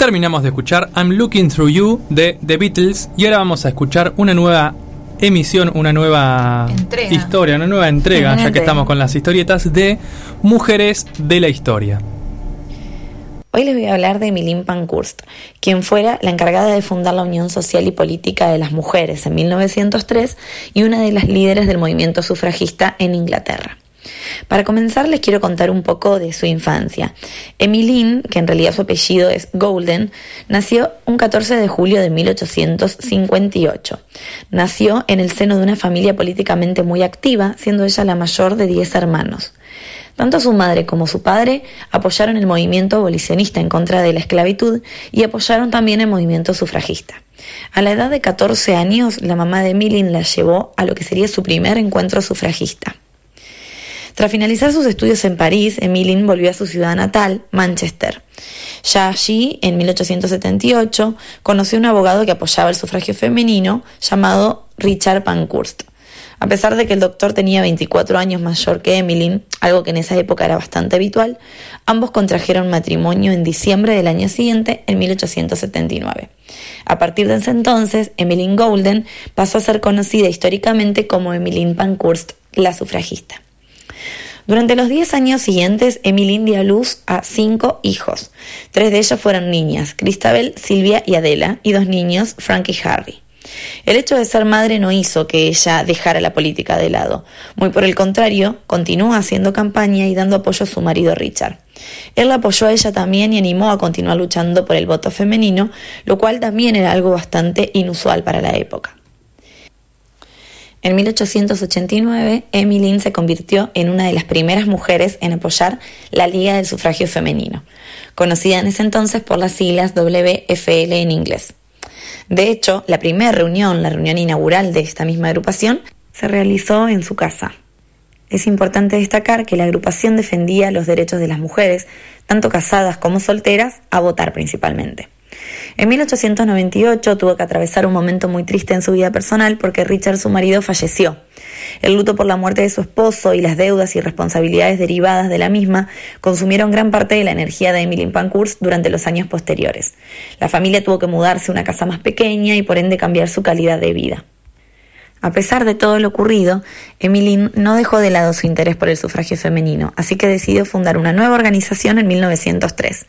Terminamos de escuchar I'm Looking Through You de The Beatles y ahora vamos a escuchar una nueva emisión, una nueva Entrega. historia, una nueva entrega, ya que estamos con las historietas de Mujeres de la Historia. Hoy les voy a hablar de Emilín Pankhurst, quien fuera la encargada de fundar la Unión Social y Política de las Mujeres en 1903 y una de las líderes del movimiento sufragista en Inglaterra. Para comenzar les quiero contar un poco de su infancia. Emmeline, que en realidad su apellido es Golden, nació un 14 de julio de 1858. Nació en el seno de una familia políticamente muy activa, siendo ella la mayor de 10 hermanos. Tanto su madre como su padre apoyaron el movimiento abolicionista en contra de la esclavitud y apoyaron también el movimiento sufragista. A la edad de 14 años, la mamá de Emmeline la llevó a lo que sería su primer encuentro sufragista. Tras finalizar sus estudios en París, Emmeline volvió a su ciudad natal, Manchester. Ya allí, en 1878, conoció a un abogado que apoyaba el sufragio femenino llamado Richard Pankhurst. A pesar de que el doctor tenía 24 años mayor que Emmeline, algo que en esa época era bastante habitual, ambos contrajeron matrimonio en diciembre del año siguiente, en 1879. A partir de ese entonces, Emmeline Golden pasó a ser conocida históricamente como Emmeline Pankhurst, la sufragista. Durante los 10 años siguientes, Emmeline dio a luz a cinco hijos. Tres de ellos fueron niñas, Cristabel, Silvia y Adela, y dos niños, Frank y Harry. El hecho de ser madre no hizo que ella dejara la política de lado. Muy por el contrario, continuó haciendo campaña y dando apoyo a su marido Richard. Él la apoyó a ella también y animó a continuar luchando por el voto femenino, lo cual también era algo bastante inusual para la época. En 1889, Emmeline se convirtió en una de las primeras mujeres en apoyar la Liga del Sufragio Femenino, conocida en ese entonces por las siglas WFL en inglés. De hecho, la primera reunión, la reunión inaugural de esta misma agrupación, se realizó en su casa. Es importante destacar que la agrupación defendía los derechos de las mujeres, tanto casadas como solteras, a votar principalmente. En 1898 tuvo que atravesar un momento muy triste en su vida personal porque Richard, su marido, falleció. El luto por la muerte de su esposo y las deudas y responsabilidades derivadas de la misma consumieron gran parte de la energía de Emily Pankhurst durante los años posteriores. La familia tuvo que mudarse a una casa más pequeña y por ende cambiar su calidad de vida. A pesar de todo lo ocurrido, Emmeline no dejó de lado su interés por el sufragio femenino, así que decidió fundar una nueva organización en 1903.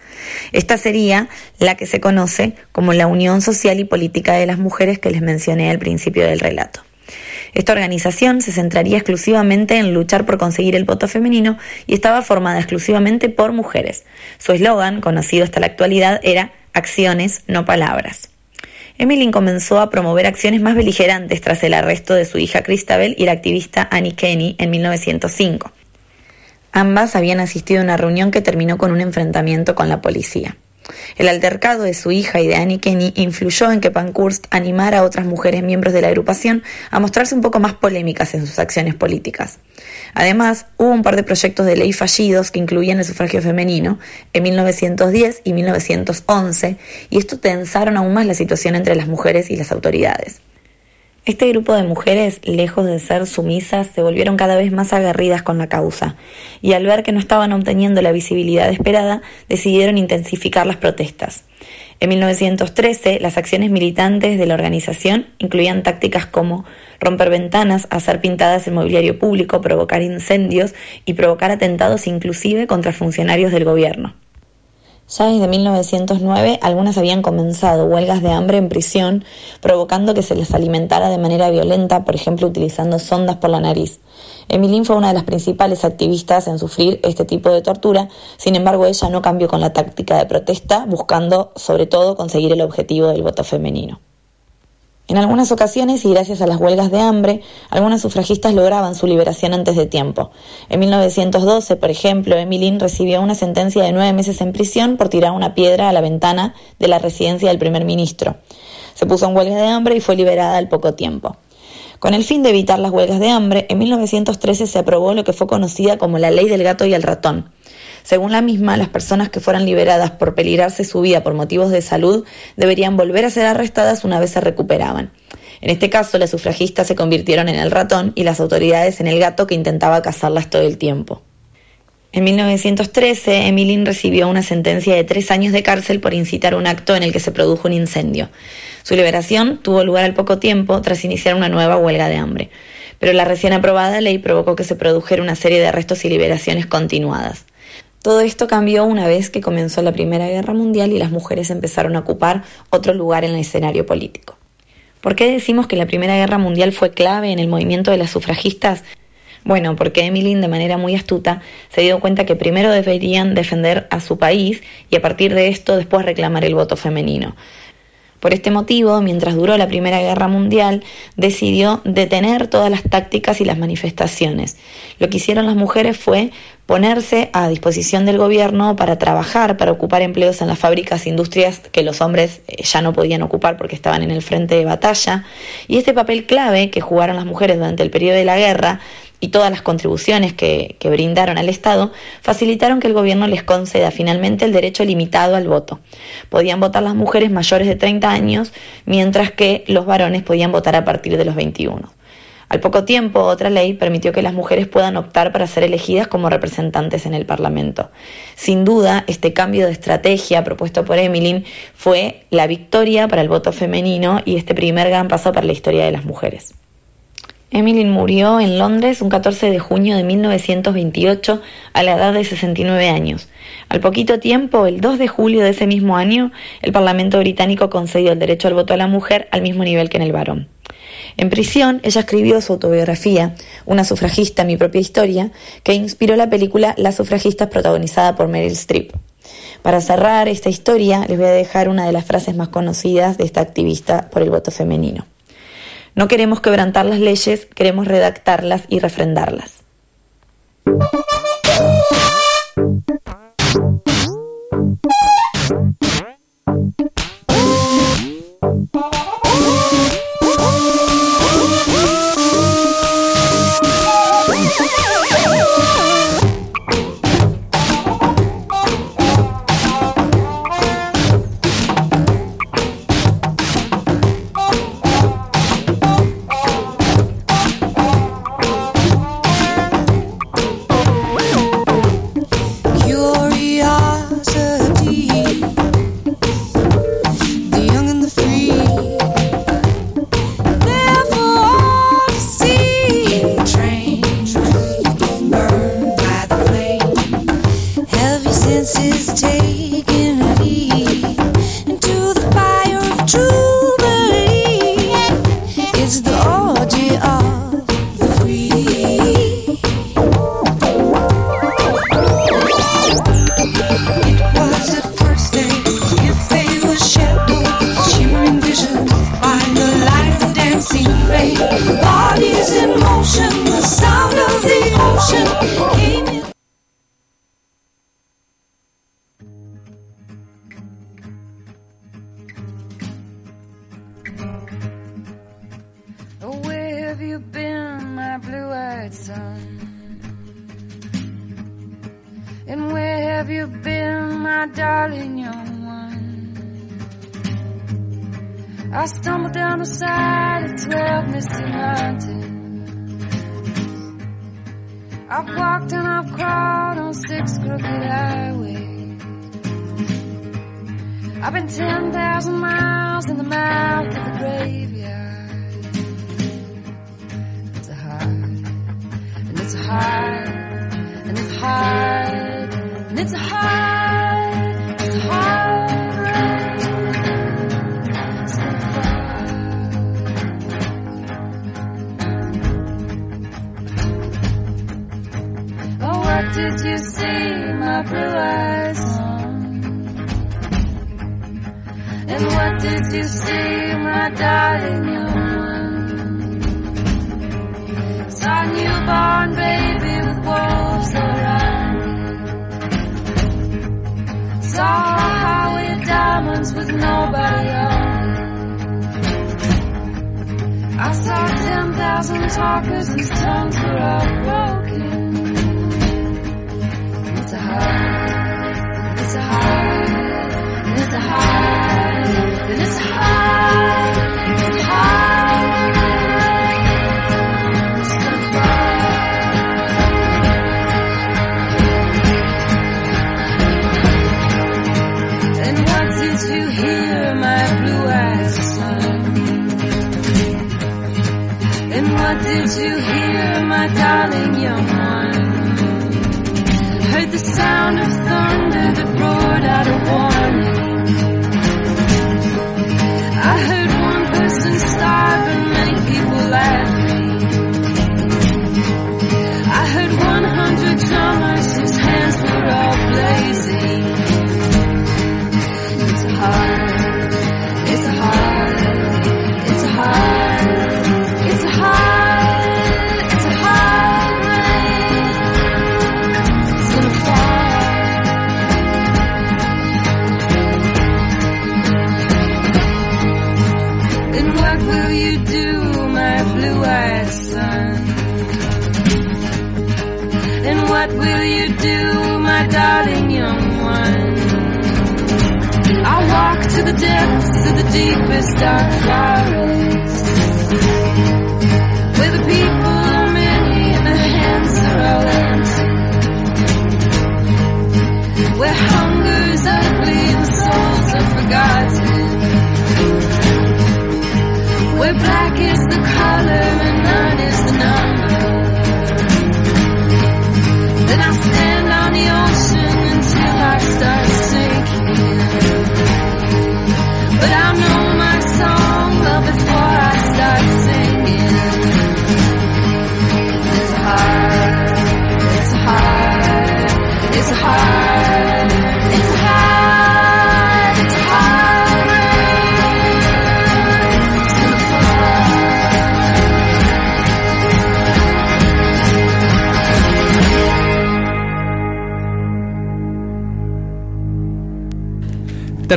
Esta sería la que se conoce como la Unión Social y Política de las Mujeres que les mencioné al principio del relato. Esta organización se centraría exclusivamente en luchar por conseguir el voto femenino y estaba formada exclusivamente por mujeres. Su eslogan, conocido hasta la actualidad, era Acciones, no palabras. Emmeline comenzó a promover acciones más beligerantes tras el arresto de su hija Christabel y la activista Annie Kenny en 1905. Ambas habían asistido a una reunión que terminó con un enfrentamiento con la policía. El altercado de su hija y de Annie Kenny influyó en que Pankhurst animara a otras mujeres miembros de la agrupación a mostrarse un poco más polémicas en sus acciones políticas. Además, hubo un par de proyectos de ley fallidos que incluían el sufragio femenino en 1910 y 1911, y esto tensaron aún más la situación entre las mujeres y las autoridades. Este grupo de mujeres, lejos de ser sumisas, se volvieron cada vez más aguerridas con la causa, y al ver que no estaban obteniendo la visibilidad esperada, decidieron intensificar las protestas. En 1913, las acciones militantes de la organización incluían tácticas como romper ventanas, hacer pintadas en mobiliario público, provocar incendios y provocar atentados inclusive contra funcionarios del gobierno. Ya desde 1909 algunas habían comenzado huelgas de hambre en prisión, provocando que se les alimentara de manera violenta, por ejemplo utilizando sondas por la nariz. Emilín fue una de las principales activistas en sufrir este tipo de tortura, sin embargo ella no cambió con la táctica de protesta, buscando sobre todo conseguir el objetivo del voto femenino. En algunas ocasiones, y gracias a las huelgas de hambre, algunas sufragistas lograban su liberación antes de tiempo. En 1912, por ejemplo, Emilín recibió una sentencia de nueve meses en prisión por tirar una piedra a la ventana de la residencia del primer ministro. Se puso en huelga de hambre y fue liberada al poco tiempo. Con el fin de evitar las huelgas de hambre, en 1913 se aprobó lo que fue conocida como la ley del gato y el ratón. Según la misma, las personas que fueran liberadas por peligrarse su vida por motivos de salud deberían volver a ser arrestadas una vez se recuperaban. En este caso, las sufragistas se convirtieron en el ratón y las autoridades en el gato que intentaba cazarlas todo el tiempo. En 1913, Emilín recibió una sentencia de tres años de cárcel por incitar un acto en el que se produjo un incendio. Su liberación tuvo lugar al poco tiempo tras iniciar una nueva huelga de hambre, pero la recién aprobada ley provocó que se produjera una serie de arrestos y liberaciones continuadas. Todo esto cambió una vez que comenzó la Primera Guerra Mundial y las mujeres empezaron a ocupar otro lugar en el escenario político. ¿Por qué decimos que la Primera Guerra Mundial fue clave en el movimiento de las sufragistas? Bueno, porque Emmeline de manera muy astuta se dio cuenta que primero deberían defender a su país y a partir de esto después reclamar el voto femenino. Por este motivo, mientras duró la Primera Guerra Mundial, decidió detener todas las tácticas y las manifestaciones. Lo que hicieron las mujeres fue ponerse a disposición del gobierno para trabajar, para ocupar empleos en las fábricas industrias que los hombres eh, ya no podían ocupar porque estaban en el frente de batalla. Y este papel clave que jugaron las mujeres durante el periodo de la guerra y todas las contribuciones que, que, brindaron al Estado facilitaron que el gobierno les conceda finalmente el derecho limitado al voto. Podían votar las mujeres mayores de 30 años, mientras que los varones podían votar a partir de los 21. Al poco tiempo, otra ley permitió que las mujeres puedan optar para ser elegidas como representantes en el Parlamento. Sin duda, este cambio de estrategia propuesto por Emilyn fue la victoria para el voto femenino y este primer gran paso para la historia de las mujeres. Emily murió en Londres un 14 de junio de 1928 a la edad de 69 años. Al poquito tiempo, el 2 de julio de ese mismo año, el Parlamento británico concedió el derecho al voto a la mujer al mismo nivel que en el varón. En prisión, ella escribió su autobiografía, Una sufragista, mi propia historia, que inspiró la película Las sufragistas protagonizada por Meryl Streep. Para cerrar esta historia, les voy a dejar una de las frases más conocidas de esta activista por el voto femenino. No queremos quebrantar las leyes, queremos redactarlas y refrendarlas.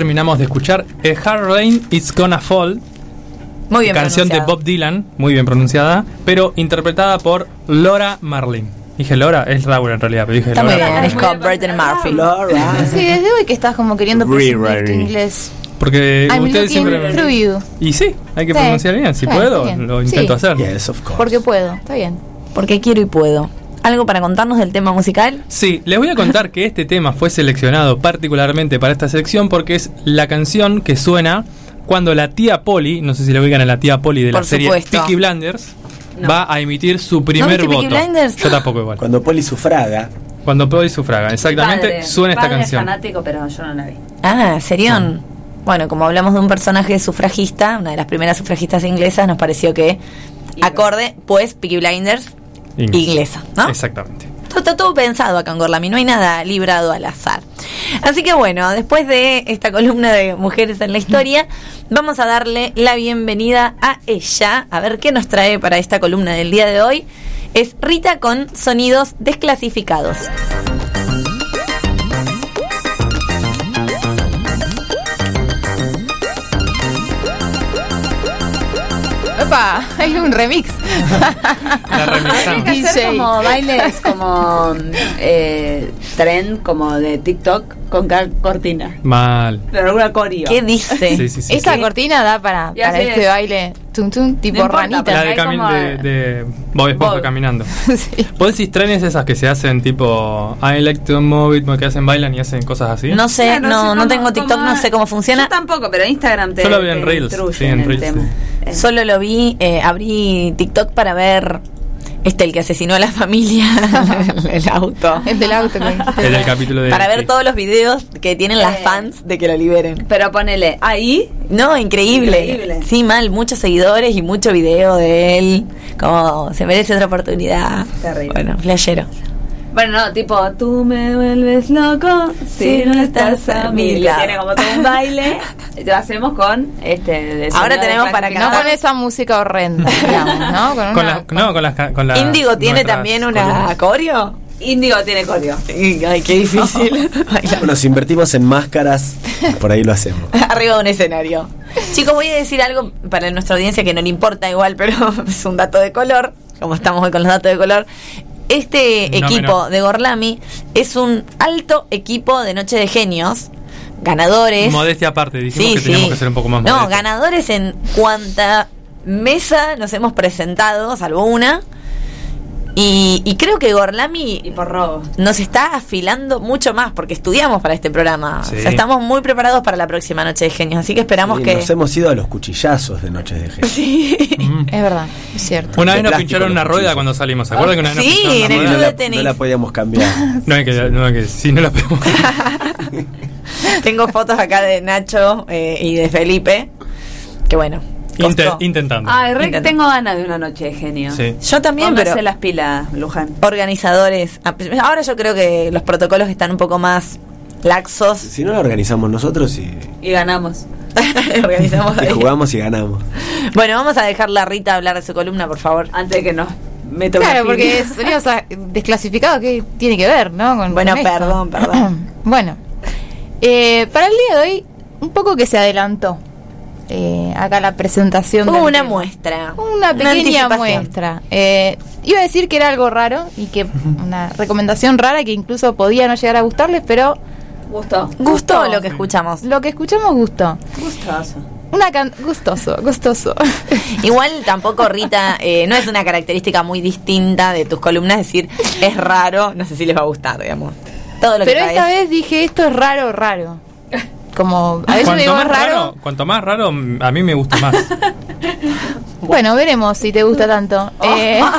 Terminamos de escuchar A Hard Rain It's Gonna Fall, Muy bien canción de. Bob Dylan, muy bien pronunciada, pero interpretada por Laura Marlin. Dije Laura, es Laura en realidad, pero dije Está muy Laura. bien, es con Burton Murphy. Sí, desde hoy que estás como queriendo Rewriting. inglés. Porque I'm ustedes siempre... through you. Y sí, hay que Sí. pronunciar bien. Si Sí, puedo, bien. lo intento Sí. hacer. Porque puedo, está bien. Porque quiero y puedo. ¿Algo para contarnos del tema musical? Sí, les voy a contar que este tema fue seleccionado particularmente para esta sección porque es la canción que suena cuando la tía Polly, no sé si le ubican a la tía Polly de la serie supuesto. Peaky Blinders, va a emitir su primer Peaky voto. Blinders? Yo tampoco igual. Cuando Polly sufraga. Cuando Polly sufraga, exactamente, Padre, suena esta padre es canción. fanático, pero yo no la vi. Ah, Serión. Bueno, como hablamos de un personaje sufragista, una de las primeras sufragistas inglesas, nos pareció que acorde, pues Peaky Blinders, Inglesa, ¿no? Exactamente. Todo, está todo pensado acá en Gorlami, no hay nada librado al azar. Así que bueno, después de esta columna de mujeres en la historia, vamos a darle la bienvenida a ella, a ver qué nos trae para esta columna del día de hoy. Es Rita con sonidos desclasificados. Opa, hay un remix. Hay que hacer como bailes, como eh, trend, como de TikTok con cortina. Mal. Pero alguna coreo. ¿Qué dice? Sí, sí, sí, Esta sí. cortina da para, para así este es. baile tum tum tipo No importa, ranita. La de, cami- de, de Bob Esponja Bob. caminando. Sí. ¿Vos decís trenes esas que se hacen tipo I like to move it, que hacen bailan y hacen cosas así? No sé, Claro, no, no tengo TikTok, no sé cómo funciona. Yo tampoco, pero Instagram te, Yo lo vi en Reels, en el Reels. Eh, Solo lo vi, eh, abrí TikTok para ver este, el que asesinó a la familia, el auto. Es del auto. que- El del capítulo de Para ver sí. todos los videos que tienen las Eh. fans de que lo liberen. Pero ponele ahí. No, increíble. Increíble. Sí, mal, muchos seguidores y mucho video de él. Como se merece otra oportunidad. Terrible. Bueno, flashero. Bueno, no, tipo, tú me vuelves loco si no estás a mi lado. Tiene como todo un baile. Lo hacemos con este. Ahora tenemos para No clasificado. con esa música horrenda, digamos, ¿no? Con Con una- las, no, con las, con las Índigo tiene nuestras también una coreo. Índigo tiene coreo. Ay, qué difícil. Bailar Nos invertimos en máscaras, por ahí lo hacemos. Arriba de un escenario. Chicos, voy a decir algo para nuestra audiencia que no le importa igual, pero es un dato de color. Como estamos hoy con los datos de color. Este No equipo de Gorlami es un alto equipo de Noche de Genios. Ganadores. Modestia aparte, dijimos Sí, que teníamos sí. que ser un poco más No, modestos. ganadores en cuanta mesa nos hemos presentado, salvo una. Y, y creo que Gorlami Y por robo. nos está afilando mucho más porque estudiamos para este programa. Sí. O sea, estamos muy preparados para la próxima Noche de Genios, así que esperamos Sí, que... Nos hemos ido a los cuchillazos de Noches de Gente. Sí. Mm. Es verdad, es cierto. Una vez nos pincharon una rueda cuchillos. cuando salimos. ¿Se acuerdan que una vez nos Sí, en el club no, de la, tenis. no la podíamos cambiar. No hay que, no hay que, sí, no la podemos. Tengo fotos acá de Nacho eh, y de Felipe. Que bueno. Intentando. Ay, re, tengo ganas de una noche de genio. Sí. Yo también, Póngase pero las pilas, Luján. organizadores. Ah, Ahora yo creo que los protocolos están un poco más laxos. Si no lo organizamos nosotros y, Y ganamos. Organizamos y ahí. jugamos y ganamos. Bueno, vamos a dejar a Rita hablar de su columna, por favor. Antes de que nos meta una Claro, porque piña. sonidos ah, desclasificados, ¿qué tiene que ver, no? Con, Bueno, con esto. perdón, perdón. bueno, eh, para el día de hoy, un poco que se adelantó eh, acá la presentación. Hubo una muestra. Una pequeña muestra. Eh, iba a decir que era algo raro y que una recomendación rara que incluso podía no llegar a gustarles, pero Gustó. Gustó lo que escuchamos. lo que escuchamos gustó. Gustoso. Una can gustoso, gustoso. Igual tampoco Rita, eh, no es una característica muy distinta de tus columnas, decir, es raro, no sé si les va a gustar, digamos. Todo lo Pero que esta vez dije esto es raro, raro. Como a veces Cuanto digo más raro. raro, cuanto más raro, a mí me gusta más. Bueno, veremos si te gusta tanto. Eh,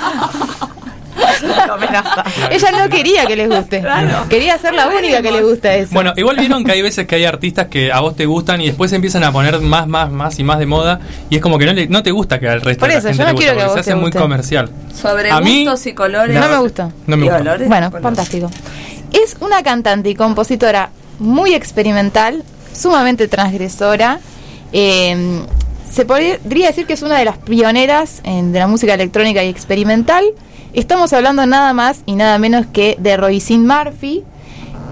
ella no quería que les guste. Quería ser la única que le gusta eso. Bueno, igual vieron que hay veces que hay artistas que a vos te gustan y después empiezan a poner más, más, más y más de moda y es como que no, le- no te gusta que al resto Por de la eso, gente yo no le guste quiero que a porque vos se te hace muy comercial. Sobre A mí- gustos y colores. no me gusta. No me gusta. olores. Bueno, Colores. fantástico. Es una cantante y compositora muy experimental, sumamente transgresora. eh, se podría decir que es una de las pioneras en- de la música electrónica y experimental. Estamos hablando nada más y nada menos que de Roisin Murphy,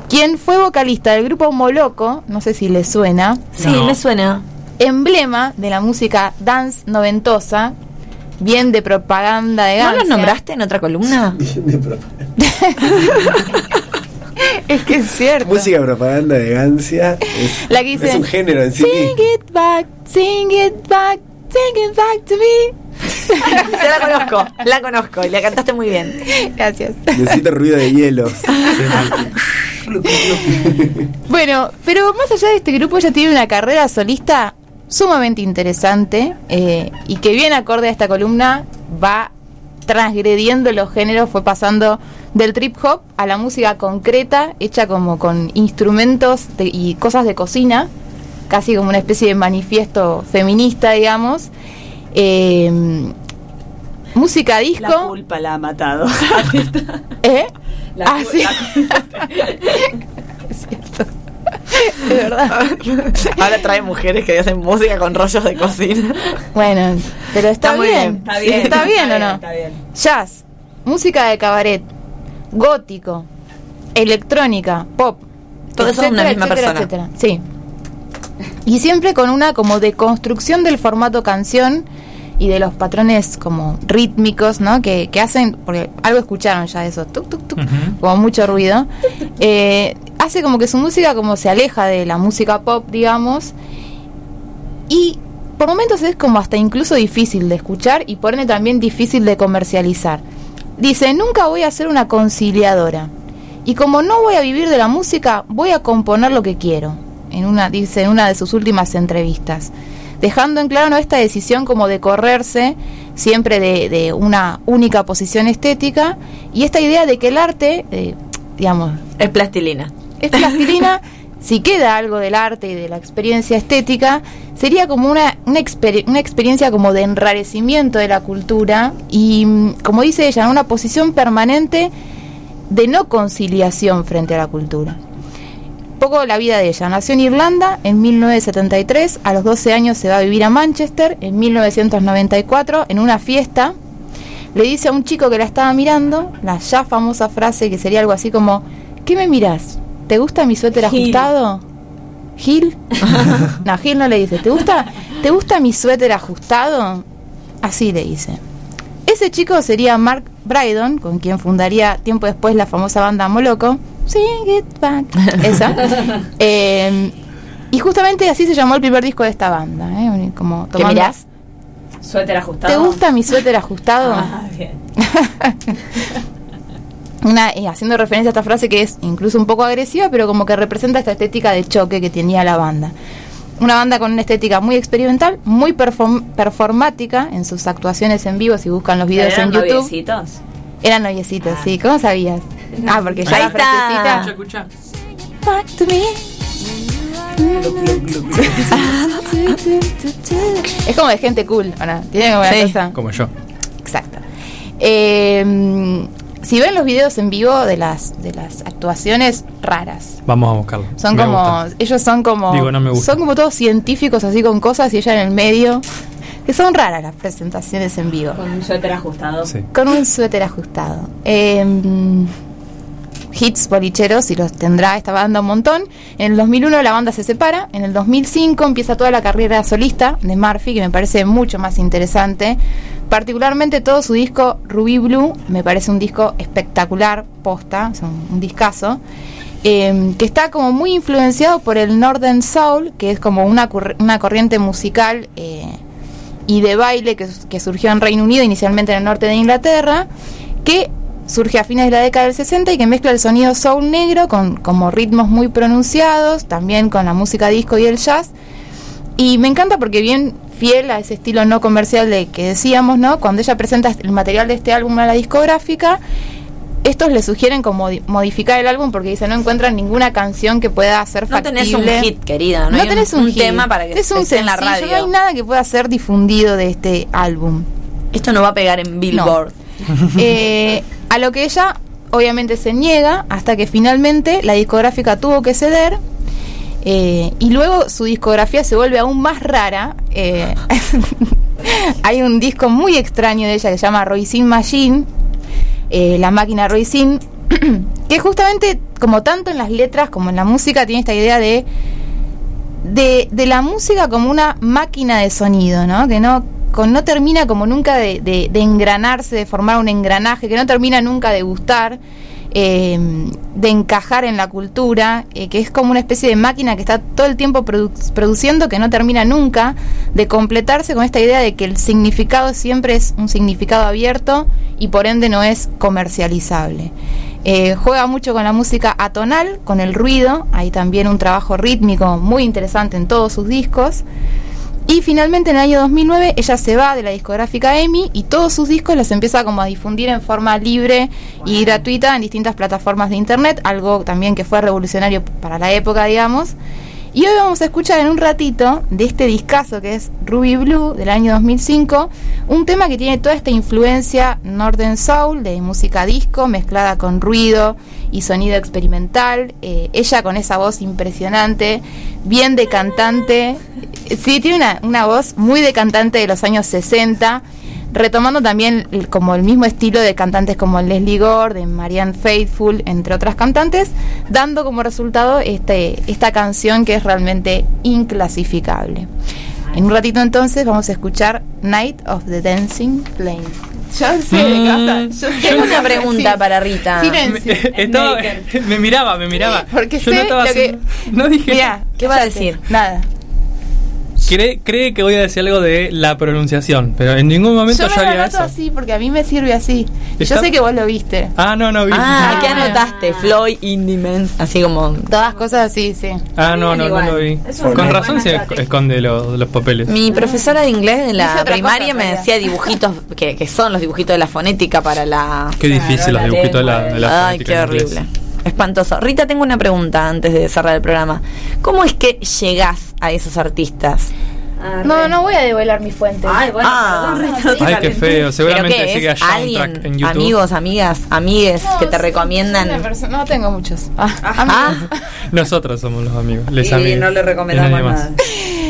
quien fue vocalista del grupo Moloco, no sé si le suena. Sí, me suena. Emblema de la música dance noventosa, bien de propaganda de ¿No Gancia. los nombraste en otra columna? Es que es cierto. Música propaganda de Gancia es, La que dice, es un género en sí. Sing it back, sing it back, sing it back to me. Yo la conozco, la conozco y la cantaste muy bien. Gracias. Necesito ruido de hielo. Bueno, pero más allá de este grupo, ella tiene una carrera solista sumamente interesante eh, y que bien acorde a esta columna va transgrediendo los géneros, fue pasando del trip hop a la música concreta, hecha como con instrumentos de- y cosas de cocina, casi como una especie de manifiesto feminista, digamos. Eh, música disco. La culpa la ha matado. ¿Eh? La ah, sí. la es cierto. De verdad. Ahora trae mujeres que hacen música con rollos de cocina. Bueno, pero está, Está muy bien. bien, está bien, ¿Está está bien o bien, no? está bien. Jazz, música de cabaret, gótico, electrónica, pop. Todo eso es una misma persona. Sí. Y siempre con una como deconstrucción del formato canción y de los patrones como rítmicos, ¿no? Que, que hacen, porque algo escucharon ya de eso, tuk, tuk, tuk, como mucho ruido. Eh, hace como que su música como se aleja de la música pop, digamos, y por momentos es como hasta incluso difícil de escuchar y por ende también difícil de comercializar. Dice, nunca voy a ser una conciliadora. Y como no voy a vivir de la música, voy a componer lo que quiero. En una, dice en una de sus últimas entrevistas. Dejando en claro ¿no? esta decisión como de correrse siempre de, de una única posición estética y esta idea de que el arte, eh, digamos, Es plastilina. es plastilina, si queda algo del arte y de la experiencia estética, sería como una, una, exper- una experiencia como de enrarecimiento de la cultura y, como dice ella, una posición permanente de no conciliación frente a la cultura. Poco la vida de ella. Nació en Irlanda en 1973, a los 12 años se va a vivir a Manchester, en 1994, en una fiesta, le dice a un chico que la estaba mirando la ya famosa frase que sería algo así como, ¿qué me miras? ¿Te gusta mi suéter Gil. ajustado? ¿Gil? no, Gil no le dice, ¿te gusta, ¿te gusta mi suéter ajustado? Así le dice. Ese chico sería Mark Brydon, con quien fundaría tiempo después la famosa banda Moloco. Sing it back. Esa. Eh, y justamente así se llamó el primer disco de esta banda. ¿eh? Como ¿Qué mirás? Suéter ajustado. ¿Te gusta mi suéter ajustado? Ah, bien. Una, eh, haciendo referencia a esta frase que es incluso un poco agresiva, pero como que representa esta estética de choque que tenía la banda. Una banda con una estética muy experimental, muy perform- performática en sus actuaciones en vivo, si buscan los videos ¿Eran en YouTube. noviecitos? Eran noviecitos, sí. ¿Cómo sabías? Ah, porque ya Ahí la está. frasecita... Escucha, Back to me. Es como de gente cool, ¿o no? Tiene como una Sí. cosa... Como yo. Exacto. Eh, si ven los videos en vivo de las de las actuaciones raras, Vamos a buscarlo. son Me como gusta. ellos son como Digo, no me gusta. son como todos científicos así con cosas y ella en el medio, que son raras las presentaciones en vivo Con un suéter ajustado. Sí. con un suéter ajustado. Eh, hits bolicheros y los tendrá esta banda un montón. En el 2001 la banda se separa, en el 2005 empieza toda la carrera solista de Murphy, que me parece mucho más interesante. Particularmente todo su disco Ruby Blue, me parece un disco espectacular, posta, es un, un discazo. eh, que está como muy influenciado por el Northern Soul, que es como una, una corriente musical eh, y de baile que, que surgió en Reino Unido, inicialmente en el norte de Inglaterra, que surge a fines de la década del 60 y que mezcla el sonido soul negro con como ritmos muy pronunciados, también con la música disco y el jazz. Y me encanta porque bien fiel a ese estilo no comercial de que decíamos, ¿no? Cuando ella presenta el material de este álbum a la discográfica, estos le sugieren como di- modificar el álbum porque dice no encuentran ninguna canción que pueda ser No factible. tenés un hit, querida. No, No, tenés un, un, un hit. tema para que esté en la radio. No hay nada que pueda ser difundido de este álbum. Esto no va a pegar en Billboard. Eh, a lo que ella obviamente se niega hasta que finalmente la discográfica tuvo que ceder eh, y luego su discografía se vuelve aún más rara. eh, hay un disco muy extraño de ella que se llama Roisin Machine, eh, la máquina Roisin, que justamente, como tanto en las letras como en la música, tiene esta idea de, de, de la música como una máquina de sonido, ¿no? Que no, no termina como nunca de, engranarse, de formar un engranaje, que no termina nunca de gustar. eh, de encajar en la cultura, eh, que es como una especie de máquina que está todo el tiempo produ- produciendo, que no termina nunca, de completarse con esta idea de que el significado siempre es un significado abierto y por ende no es comercializable. Eh, juega mucho con la música atonal, con el ruido, hay también un trabajo rítmico muy interesante en todos sus discos. Y finalmente en el año 2009 ella se va de la discográfica EMI y todos sus discos los empieza como a difundir en forma libre y gratuita en distintas plataformas de internet, algo también que fue revolucionario para la época, digamos. Y hoy vamos a escuchar en un ratito de este discazo que es Ruby Blue del año 2005, un tema que tiene toda esta influencia Northern Soul de música disco mezclada con ruido y sonido experimental. Eh, ella con esa voz impresionante, bien de cantante. Sí, tiene una, una voz muy de cantante de los años 60 retomando también el- como el mismo estilo de cantantes como Leslie Gore, de Marianne Faithfull, entre otras cantantes, dando como resultado este, esta canción que es realmente inclasificable. En un ratito entonces vamos a escuchar Night of the Dancing Flame. Yo sé de qué vas a- yo Tengo una pregunta sí. para Rita. Silencio. Estaba- me miraba, me miraba. Porque Yo sé no estaba lo que... No dije. Mirá, ¿Qué va a decir? Nada. Cree, cree que voy a decir algo de la pronunciación, pero en ningún momento Yo yo, me haría anoto eso. así porque a mí me sirve así. Está- Yo sé que vos lo viste. Ah, no, no vi. Ah, ¿qué Ah. anotaste? Floyd, Indimens, así como... Todas cosas así, sí. Ah, no, no, no lo vi. Con razón se estrategia. esconde los, los papeles. Mi profesora de inglés en Dice la primaria cosa, me decía dibujitos, que, que son los dibujitos de la fonética para la... Qué difícil los dibujitos de la, de la Ay, fonética qué en inglés. Espantoso. Rita, tengo una pregunta antes de cerrar el programa. ¿Cómo es que llegás a esos artistas? No, no voy a develar mi fuente. Ay, bueno, Ah. perdón, Ay, qué feo. ¿Pero Seguramente qué sigue a es? Soundtrack ¿Alguien? en YouTube. Amigos, amigas, amigues No, que te recomiendan... no tengo muchos. Ah, Ah. Nosotros somos los amigos. Les Y amigos. no le Y recomendamos nada.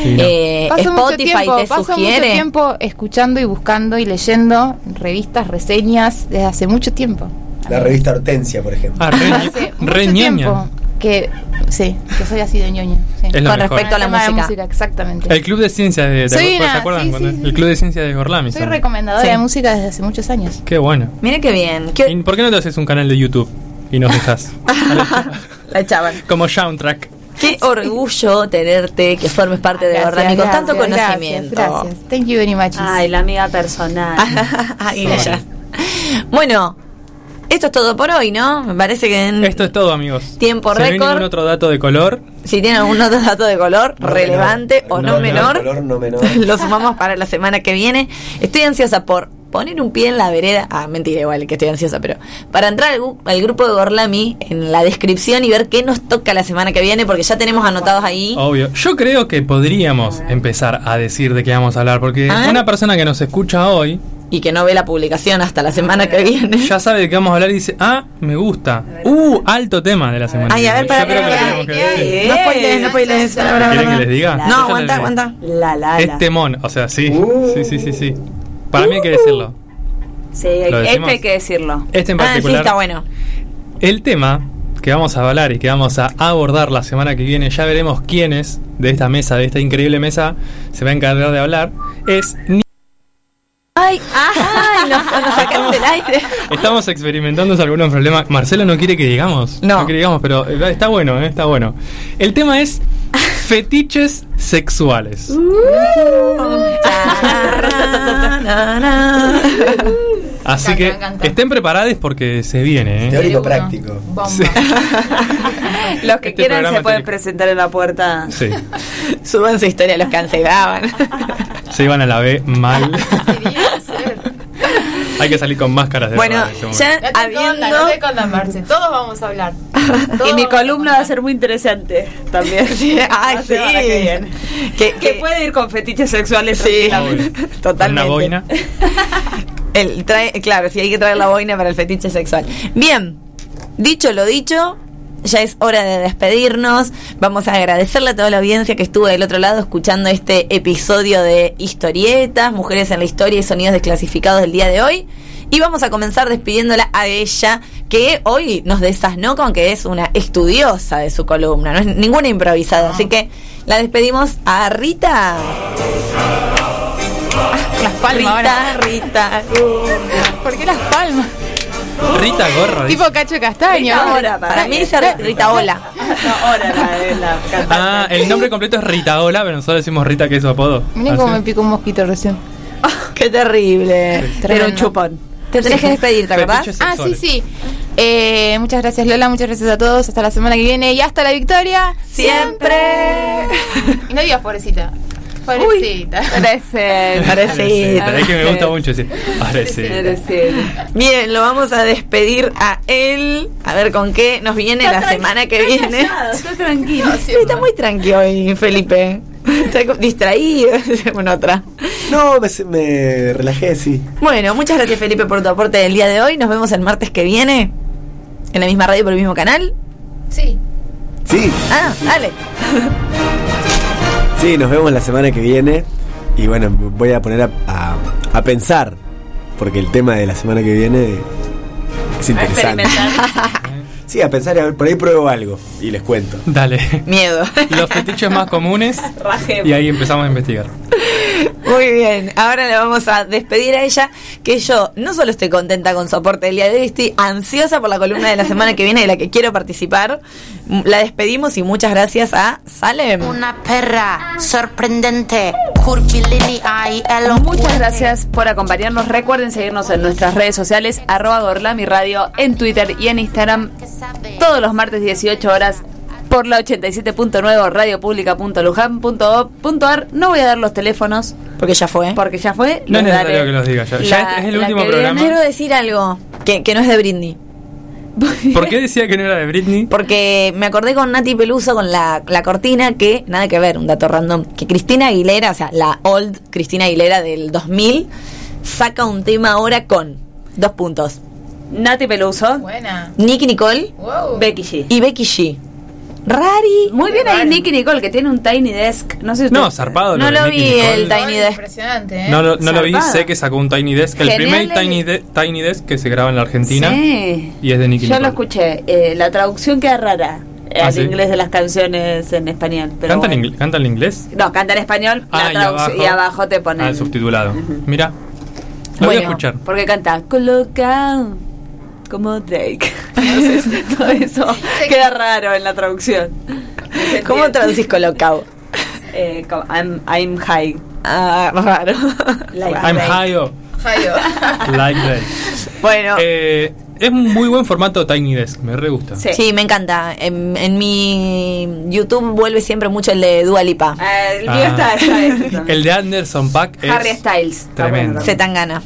Y no. eh, Paso mucho Spotify tiempo, te paso mucho tiempo escuchando y buscando y leyendo revistas, reseñas desde hace mucho tiempo. La revista Hortensia, por ejemplo. Ah, re, Hace re mucho ñoña. tiempo que sí, que soy así de ñoña. sí. Con mejor. respecto a la de música. exactamente. El Club de Ciencias de. ¿te una- ¿Se acuerdan? sí, cuando- sí, sí. El Club de Ciencias de Gorlami. Soy recomendadora Sí. de música desde hace muchos años. Qué bueno. Mira qué bien. ¿Qué- ¿Y ¿Por qué no te haces un canal de YouTube y nos dejas? La chaval. Como soundtrack. Qué orgullo tenerte, que formes parte de Gracias, Gordami con gracias, tanto gracias, conocimiento. Gracias, Thank you very much. Ay, la amiga personal. Ay, ella. Bueno, esto es todo por hoy, ¿no? Me parece que en- Esto es todo, amigos. Tiempo si no hay récord. ningún otro dato de color, si tienen algún otro dato de color No relevante menor. o No no, menor. Color no menor. lo sumamos para la semana que viene. Estoy ansiosa por poner un pie en la vereda. Ah, mentira, igual que estoy ansiosa, pero para entrar al, grupo de Gorlami en la descripción y ver qué nos toca la semana que viene, porque ya tenemos anotados ahí. obvio. Yo creo que podríamos empezar a decir de qué vamos a hablar, porque una persona que nos escucha hoy Y que no ve la publicación hasta la semana que viene. ya sabe de qué vamos a hablar y dice, ah, me gusta. Uh, alto tema de la semana. Ay, a ver, para, que lo para, tenemos que ¿qué decir. No spoilees, no spoilees. Para, para, ¿Quieren para. que les diga? No, aguanta, aguanta. La, la, Es temón, o sea, sí. Sí, sí, sí, sí. Para mí hay que decirlo. Sí, ¿Lo este hay que decirlo. Este en Ah, particular. está bueno. El tema que vamos a hablar y que vamos a abordar la semana que viene, ya veremos quiénes de esta mesa, de esta increíble mesa, se va a encargar de hablar, es... Ay, ay, nos, nos sacaron del aire. Estamos experimentando algunos problemas. Marcelo no quiere que digamos. No. quiere que digamos, pero eh, está bueno, eh, está bueno. El tema es fetiches sexuales. Así encanta, que encanta. estén preparados porque se viene. ¿eh? Teórico práctico. Sí. Los que Este quieran se pueden tiene- presentar en la puerta. Sí. Suban su historia, los cancelaban. Se iban a la B mal. Hay que salir con máscaras de Bueno, verdad momento. ya No te habiendo. no te Marce. Todos vamos a hablar. Todos Y mi columna va a ser muy interesante también. Sí, ay, sí. que viene. Que, Que que- puede ir con fetiches sexuales Sí, totalmente. Una boina. El trae, claro, sí, hay que traer la boina para el fetiche sexual. Bien, dicho lo dicho, ya es hora de despedirnos. Vamos a agradecerle a toda la audiencia que estuvo del otro lado escuchando este episodio de historietas, mujeres en la historia y sonidos desclasificados del día de hoy. Y vamos a comenzar despidiéndola a ella, que hoy nos desasnó con que es una estudiosa de su columna, no es ninguna improvisada. Así que la despedimos a Rita. Las palmas Rita. Rita. ¿Por qué las palmas? Rita Gorra. Tipo Cacho Castaño. Rita Ora, Para mí dice Rita Ola. No, ahora la, la cantante. Ah, el nombre completo es Rita Ola, pero nosotros decimos Rita que es su apodo. Miren ¿Ah, cómo sí? me picó un mosquito recién. Qué terrible. Era un chupón. Te tenés que despedir, ¿te acordás? Ah, sí, sí. Eh, muchas gracias Lola, muchas gracias a todos. Hasta la semana que viene y hasta la victoria. Siempre. Y no digas pobrecita. Pobrecita. Parece. Parece. Es que me gusta mucho, sí. Parece. Parece. Bien, lo vamos a despedir a él. A ver con qué nos viene la semana que viene. Está tranquilo. Sí, está muy tranquilo hoy, Felipe. Está distraído. Bueno, otra. No, me, me relajé, sí. Bueno, muchas gracias, Felipe, por tu aporte del día de hoy. Nos vemos el martes que viene. En la misma radio, por el mismo canal. Sí. Sí, Ah, dale. sí, nos vemos la semana que viene. Y bueno, voy a poner a, a- a pensar, porque el tema de la semana que viene es interesante. Sí, a pensar, y a ver, por ahí pruebo algo y les cuento. Dale. Miedo. Los fetiches más comunes. Y ahí empezamos a investigar. Muy bien, ahora le vamos a despedir a ella, que yo no solo estoy contenta con su aporte del día de hoy, estoy ansiosa por la columna de la semana que viene de la que quiero participar. La despedimos y muchas gracias a Salem. Una perra sorprendente, curvilínea y. Muchas gracias por acompañarnos. Recuerden seguirnos en nuestras redes sociales, arroba Gorlami Radio, en Twitter y en Instagram, todos los martes 18 horas por la 87.9 radiopublica.lujan.gov.ar. No voy a dar los teléfonos Porque ya fue. porque ya fue. No es necesario daré que los diga ya. Ya es el último programa. Quiero decir algo que, que no es de Britney. ¿Por qué decía que no era de Britney? Porque me acordé con Nati Peluso con la, la cortina que, nada que ver, un dato random, que Cristina Aguilera, o sea, la old Cristina Aguilera del 2000, saca un tema ahora con dos puntos. Nati Peluso, Buena. Nicky Nicole Wow. Becky G. y Becky G. Rari. Muy bien ahí Nicky Nicole, que tiene un tiny desk. No sé si No, zarpado. No de lo Nicki vi Nicole. el Tiny Desk. Impresionante, ¿eh? No, lo- no lo vi, Zarpado. sé que sacó un Tiny Desk. El Genial primer el- Tiny, De- Tiny Desk que se graba en la Argentina. Sí. Y es de Nicky Yo lo Nicole. escuché. Eh, la traducción queda rara eh, Ah, al ¿sí? inglés de las canciones en español. Pero ¿Canta, en bueno. ¿Canta en inglés? No, canta en español, Ah, la y traducción, abajo- y abajo te ponen. Ah, el subtitulado. Mira. Lo voy a Bueno. escuchar. Porque canta colocado como Drake. Entonces, todo eso queda raro en la traducción. ¿Cómo traducís colocado? Eh, como, I'm, I'm high. Ah, raro. Like I'm Drake. high like that. Bueno, Eh, es un muy buen formato Tiny Desk. Me re gusta. Sí. sí, me encanta. En, en mi YouTube vuelve siempre mucho el de Dua Lipa. Eh, el mío Ah. está, está ese también. El de Anderson Pack es Harry Styles. tremendo. Se tan gana.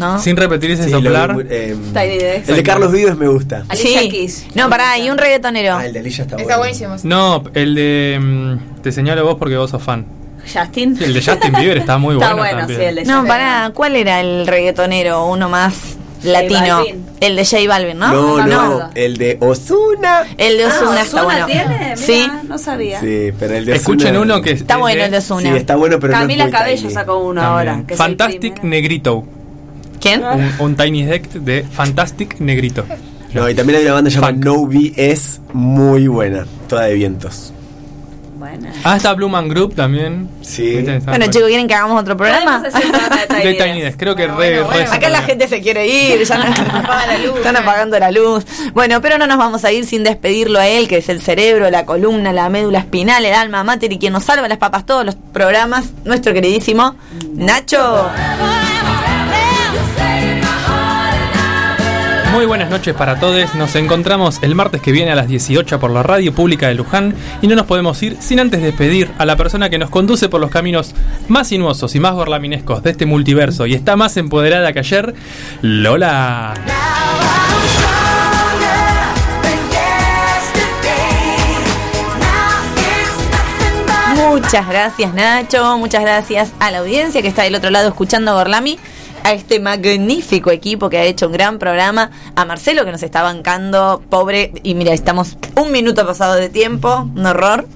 ¿No? Sin repetir ese Sí, soplar. eh, Tiny Desk. el de Carlos Vives me gusta. Alicia Sí. Keys. No, pará, y un reggaetonero. Ah, el de Alicia está, Está bueno. buenísimo. No, el de. mm, te señalo vos porque vos sos fan. Justin. Sí, el de Justin Bieber está muy Está bueno. bueno, también. sí, el de No, Justin. pará, ¿cuál era el reggaetonero? Uno más latino. Balvin. El de J Balvin, ¿no? No, No, el de Ozuna. El de Ah, Ozuna está ¿Ozuna bueno. tiene? Mira, Sí. No sabía. Sí, pero el de Escuchen Ozuna- uno que Está es bueno el de Sí, Ozuna. está bueno, pero Camila no Cabello tiny. sacó uno también. ahora. que Fantastic. Negrito. ¿Quién? Un, un Tiny Deck de Fantastic Negrito. No, y también hay una banda llamada. No BS muy buena, toda de vientos. Buena. Ah, está Blue Man Group también. Sí. Bueno, bueno. chicos, ¿quieren que hagamos otro programa? De Tiny De Desk. Creo que Bueno, re, bueno, re bueno. Acá la gente se quiere ir, ya no- Apaga la luz, están apagando la luz. Bueno, pero no nos vamos a ir sin despedirlo a él, que es el cerebro, la columna, la médula espinal, el alma mater y quien nos salva las papas todos los programas, nuestro queridísimo Nacho. Muy buenas noches para todos. Nos encontramos el martes que viene a las 18 por la radio pública de Luján y no nos podemos ir sin antes despedir a la persona que nos conduce por los caminos más sinuosos y más gorlaminescos de este multiverso y está más empoderada que ayer, Lola. Muchas gracias Nacho, muchas gracias a la audiencia que está del otro lado escuchando a Gorlami, a este magnífico equipo que ha hecho un gran programa, a Marcelo que nos está bancando, pobre, y mira, estamos un minuto pasado de tiempo, un horror.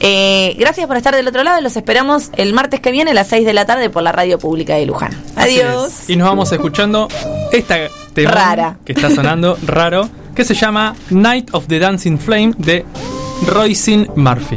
Eh, gracias por estar del otro lado, los esperamos el martes que viene a las 6 de la tarde por la radio pública de Luján. Adiós. Y nos vamos escuchando esta Rara. que está sonando raro, que se llama Night of the Dancing Flame de Roisin Murphy.